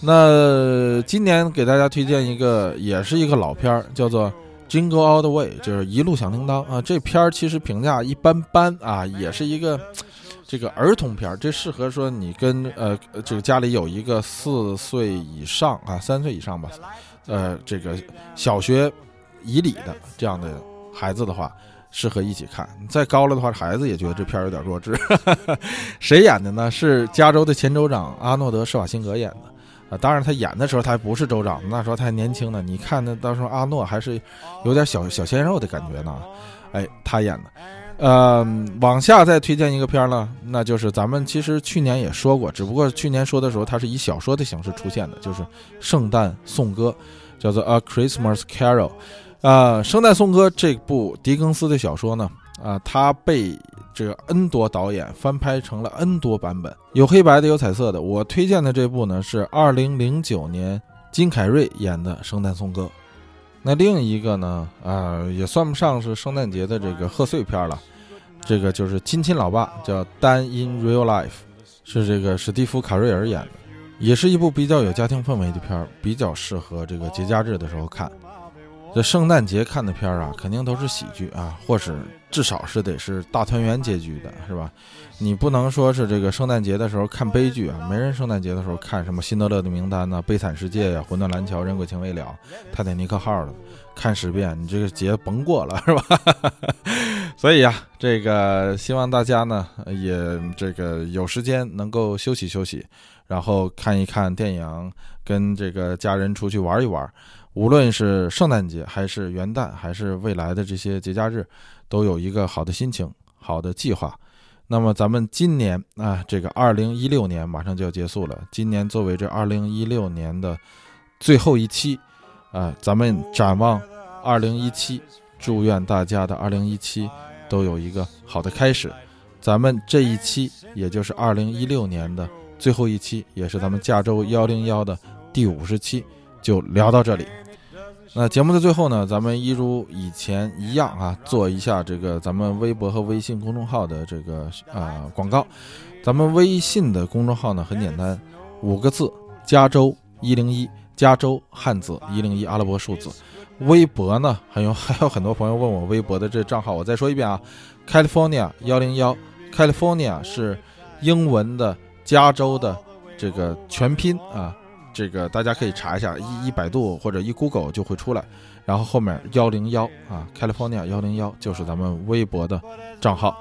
那今年给大家推荐一个，也是一个老片儿，叫做《Jingle All the Way》，就是一路响叮当啊。这片儿其实评价一般般啊，也是一个这个儿童片儿，这适合说你跟呃这个家里有一个四岁以上啊，三岁以上吧，呃这个小学以里的这样的孩子的话。适合一起看，再高了的话，孩子也觉得这片儿有点弱智。*laughs* 谁演的呢？是加州的前州长阿诺德·施瓦辛格演的啊。当然，他演的时候他还不是州长，那时候他还年轻呢。你看那到时候阿诺还是有点小小鲜肉的感觉呢。哎，他演的。呃，往下再推荐一个片儿呢，那就是咱们其实去年也说过，只不过去年说的时候它是以小说的形式出现的，就是《圣诞颂歌》，叫做《A Christmas Carol》。啊，《圣诞颂歌》这部狄更斯的小说呢，啊，它被这个 N 多导演翻拍成了 N 多版本，有黑白的，有彩色的。我推荐的这部呢是2009年金凯瑞演的《圣诞颂歌》。那另一个呢，啊，也算不上是圣诞节的这个贺岁片了，这个就是《亲亲老爸》，叫《Dan in Real Life》，是这个史蒂夫·卡瑞尔演的，也是一部比较有家庭氛围的片儿，比较适合这个节假日的时候看。这圣诞节看的片儿啊，肯定都是喜剧啊，或是至少是得是大团圆结局的，是吧？你不能说是这个圣诞节的时候看悲剧啊，没人圣诞节的时候看什么《辛德勒的名单》呐，《悲惨世界》呀，《魂断蓝桥》《人鬼情未了》《泰坦尼克号》的，看十遍，你这个节甭过了，是吧？*laughs* 所以呀，这个希望大家呢也这个有时间能够休息休息，然后看一看电影，跟这个家人出去玩一玩。无论是圣诞节还是元旦，还是未来的这些节假日，都有一个好的心情、好的计划。那么，咱们今年啊，这个二零一六年马上就要结束了。今年作为这二零一六年的最后一期，啊，咱们展望二零一七，祝愿大家的二零一七都有一个好的开始。咱们这一期，也就是二零一六年的最后一期，也是咱们加州幺零幺的第五十期，就聊到这里。那节目的最后呢，咱们一如以前一样啊，做一下这个咱们微博和微信公众号的这个啊广告。咱们微信的公众号呢很简单，五个字：加州一零一。加州汉字一零一阿拉伯数字。微博呢，还有 *laughs* 还有很多朋友问我微博的这账号，我再说一遍啊，California 幺零幺，California 是英文的加州的这个全拼啊，这个大家可以查一下，一一百度或者一 Google 就会出来，然后后面幺零幺啊，California 幺零幺就是咱们微博的账号。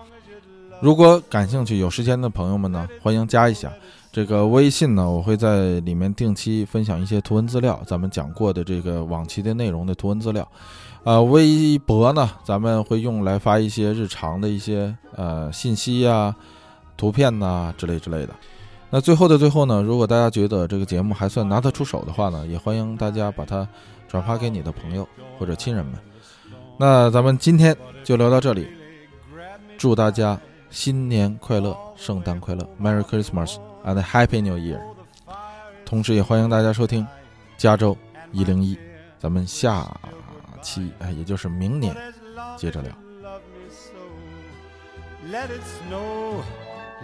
如果感兴趣、有时间的朋友们呢，欢迎加一下。这个微信呢，我会在里面定期分享一些图文资料，咱们讲过的这个往期的内容的图文资料。呃，微博呢，咱们会用来发一些日常的一些呃信息呀、图片呐之类之类的。那最后的最后呢，如果大家觉得这个节目还算拿得出手的话呢，也欢迎大家把它转发给你的朋友或者亲人们。那咱们今天就聊到这里，祝大家新年快乐，圣诞快乐，Merry Christmas！and Happy New Year！同时也欢迎大家收听加州一零一，咱们下期哎，也就是明年接着聊。Let it snow,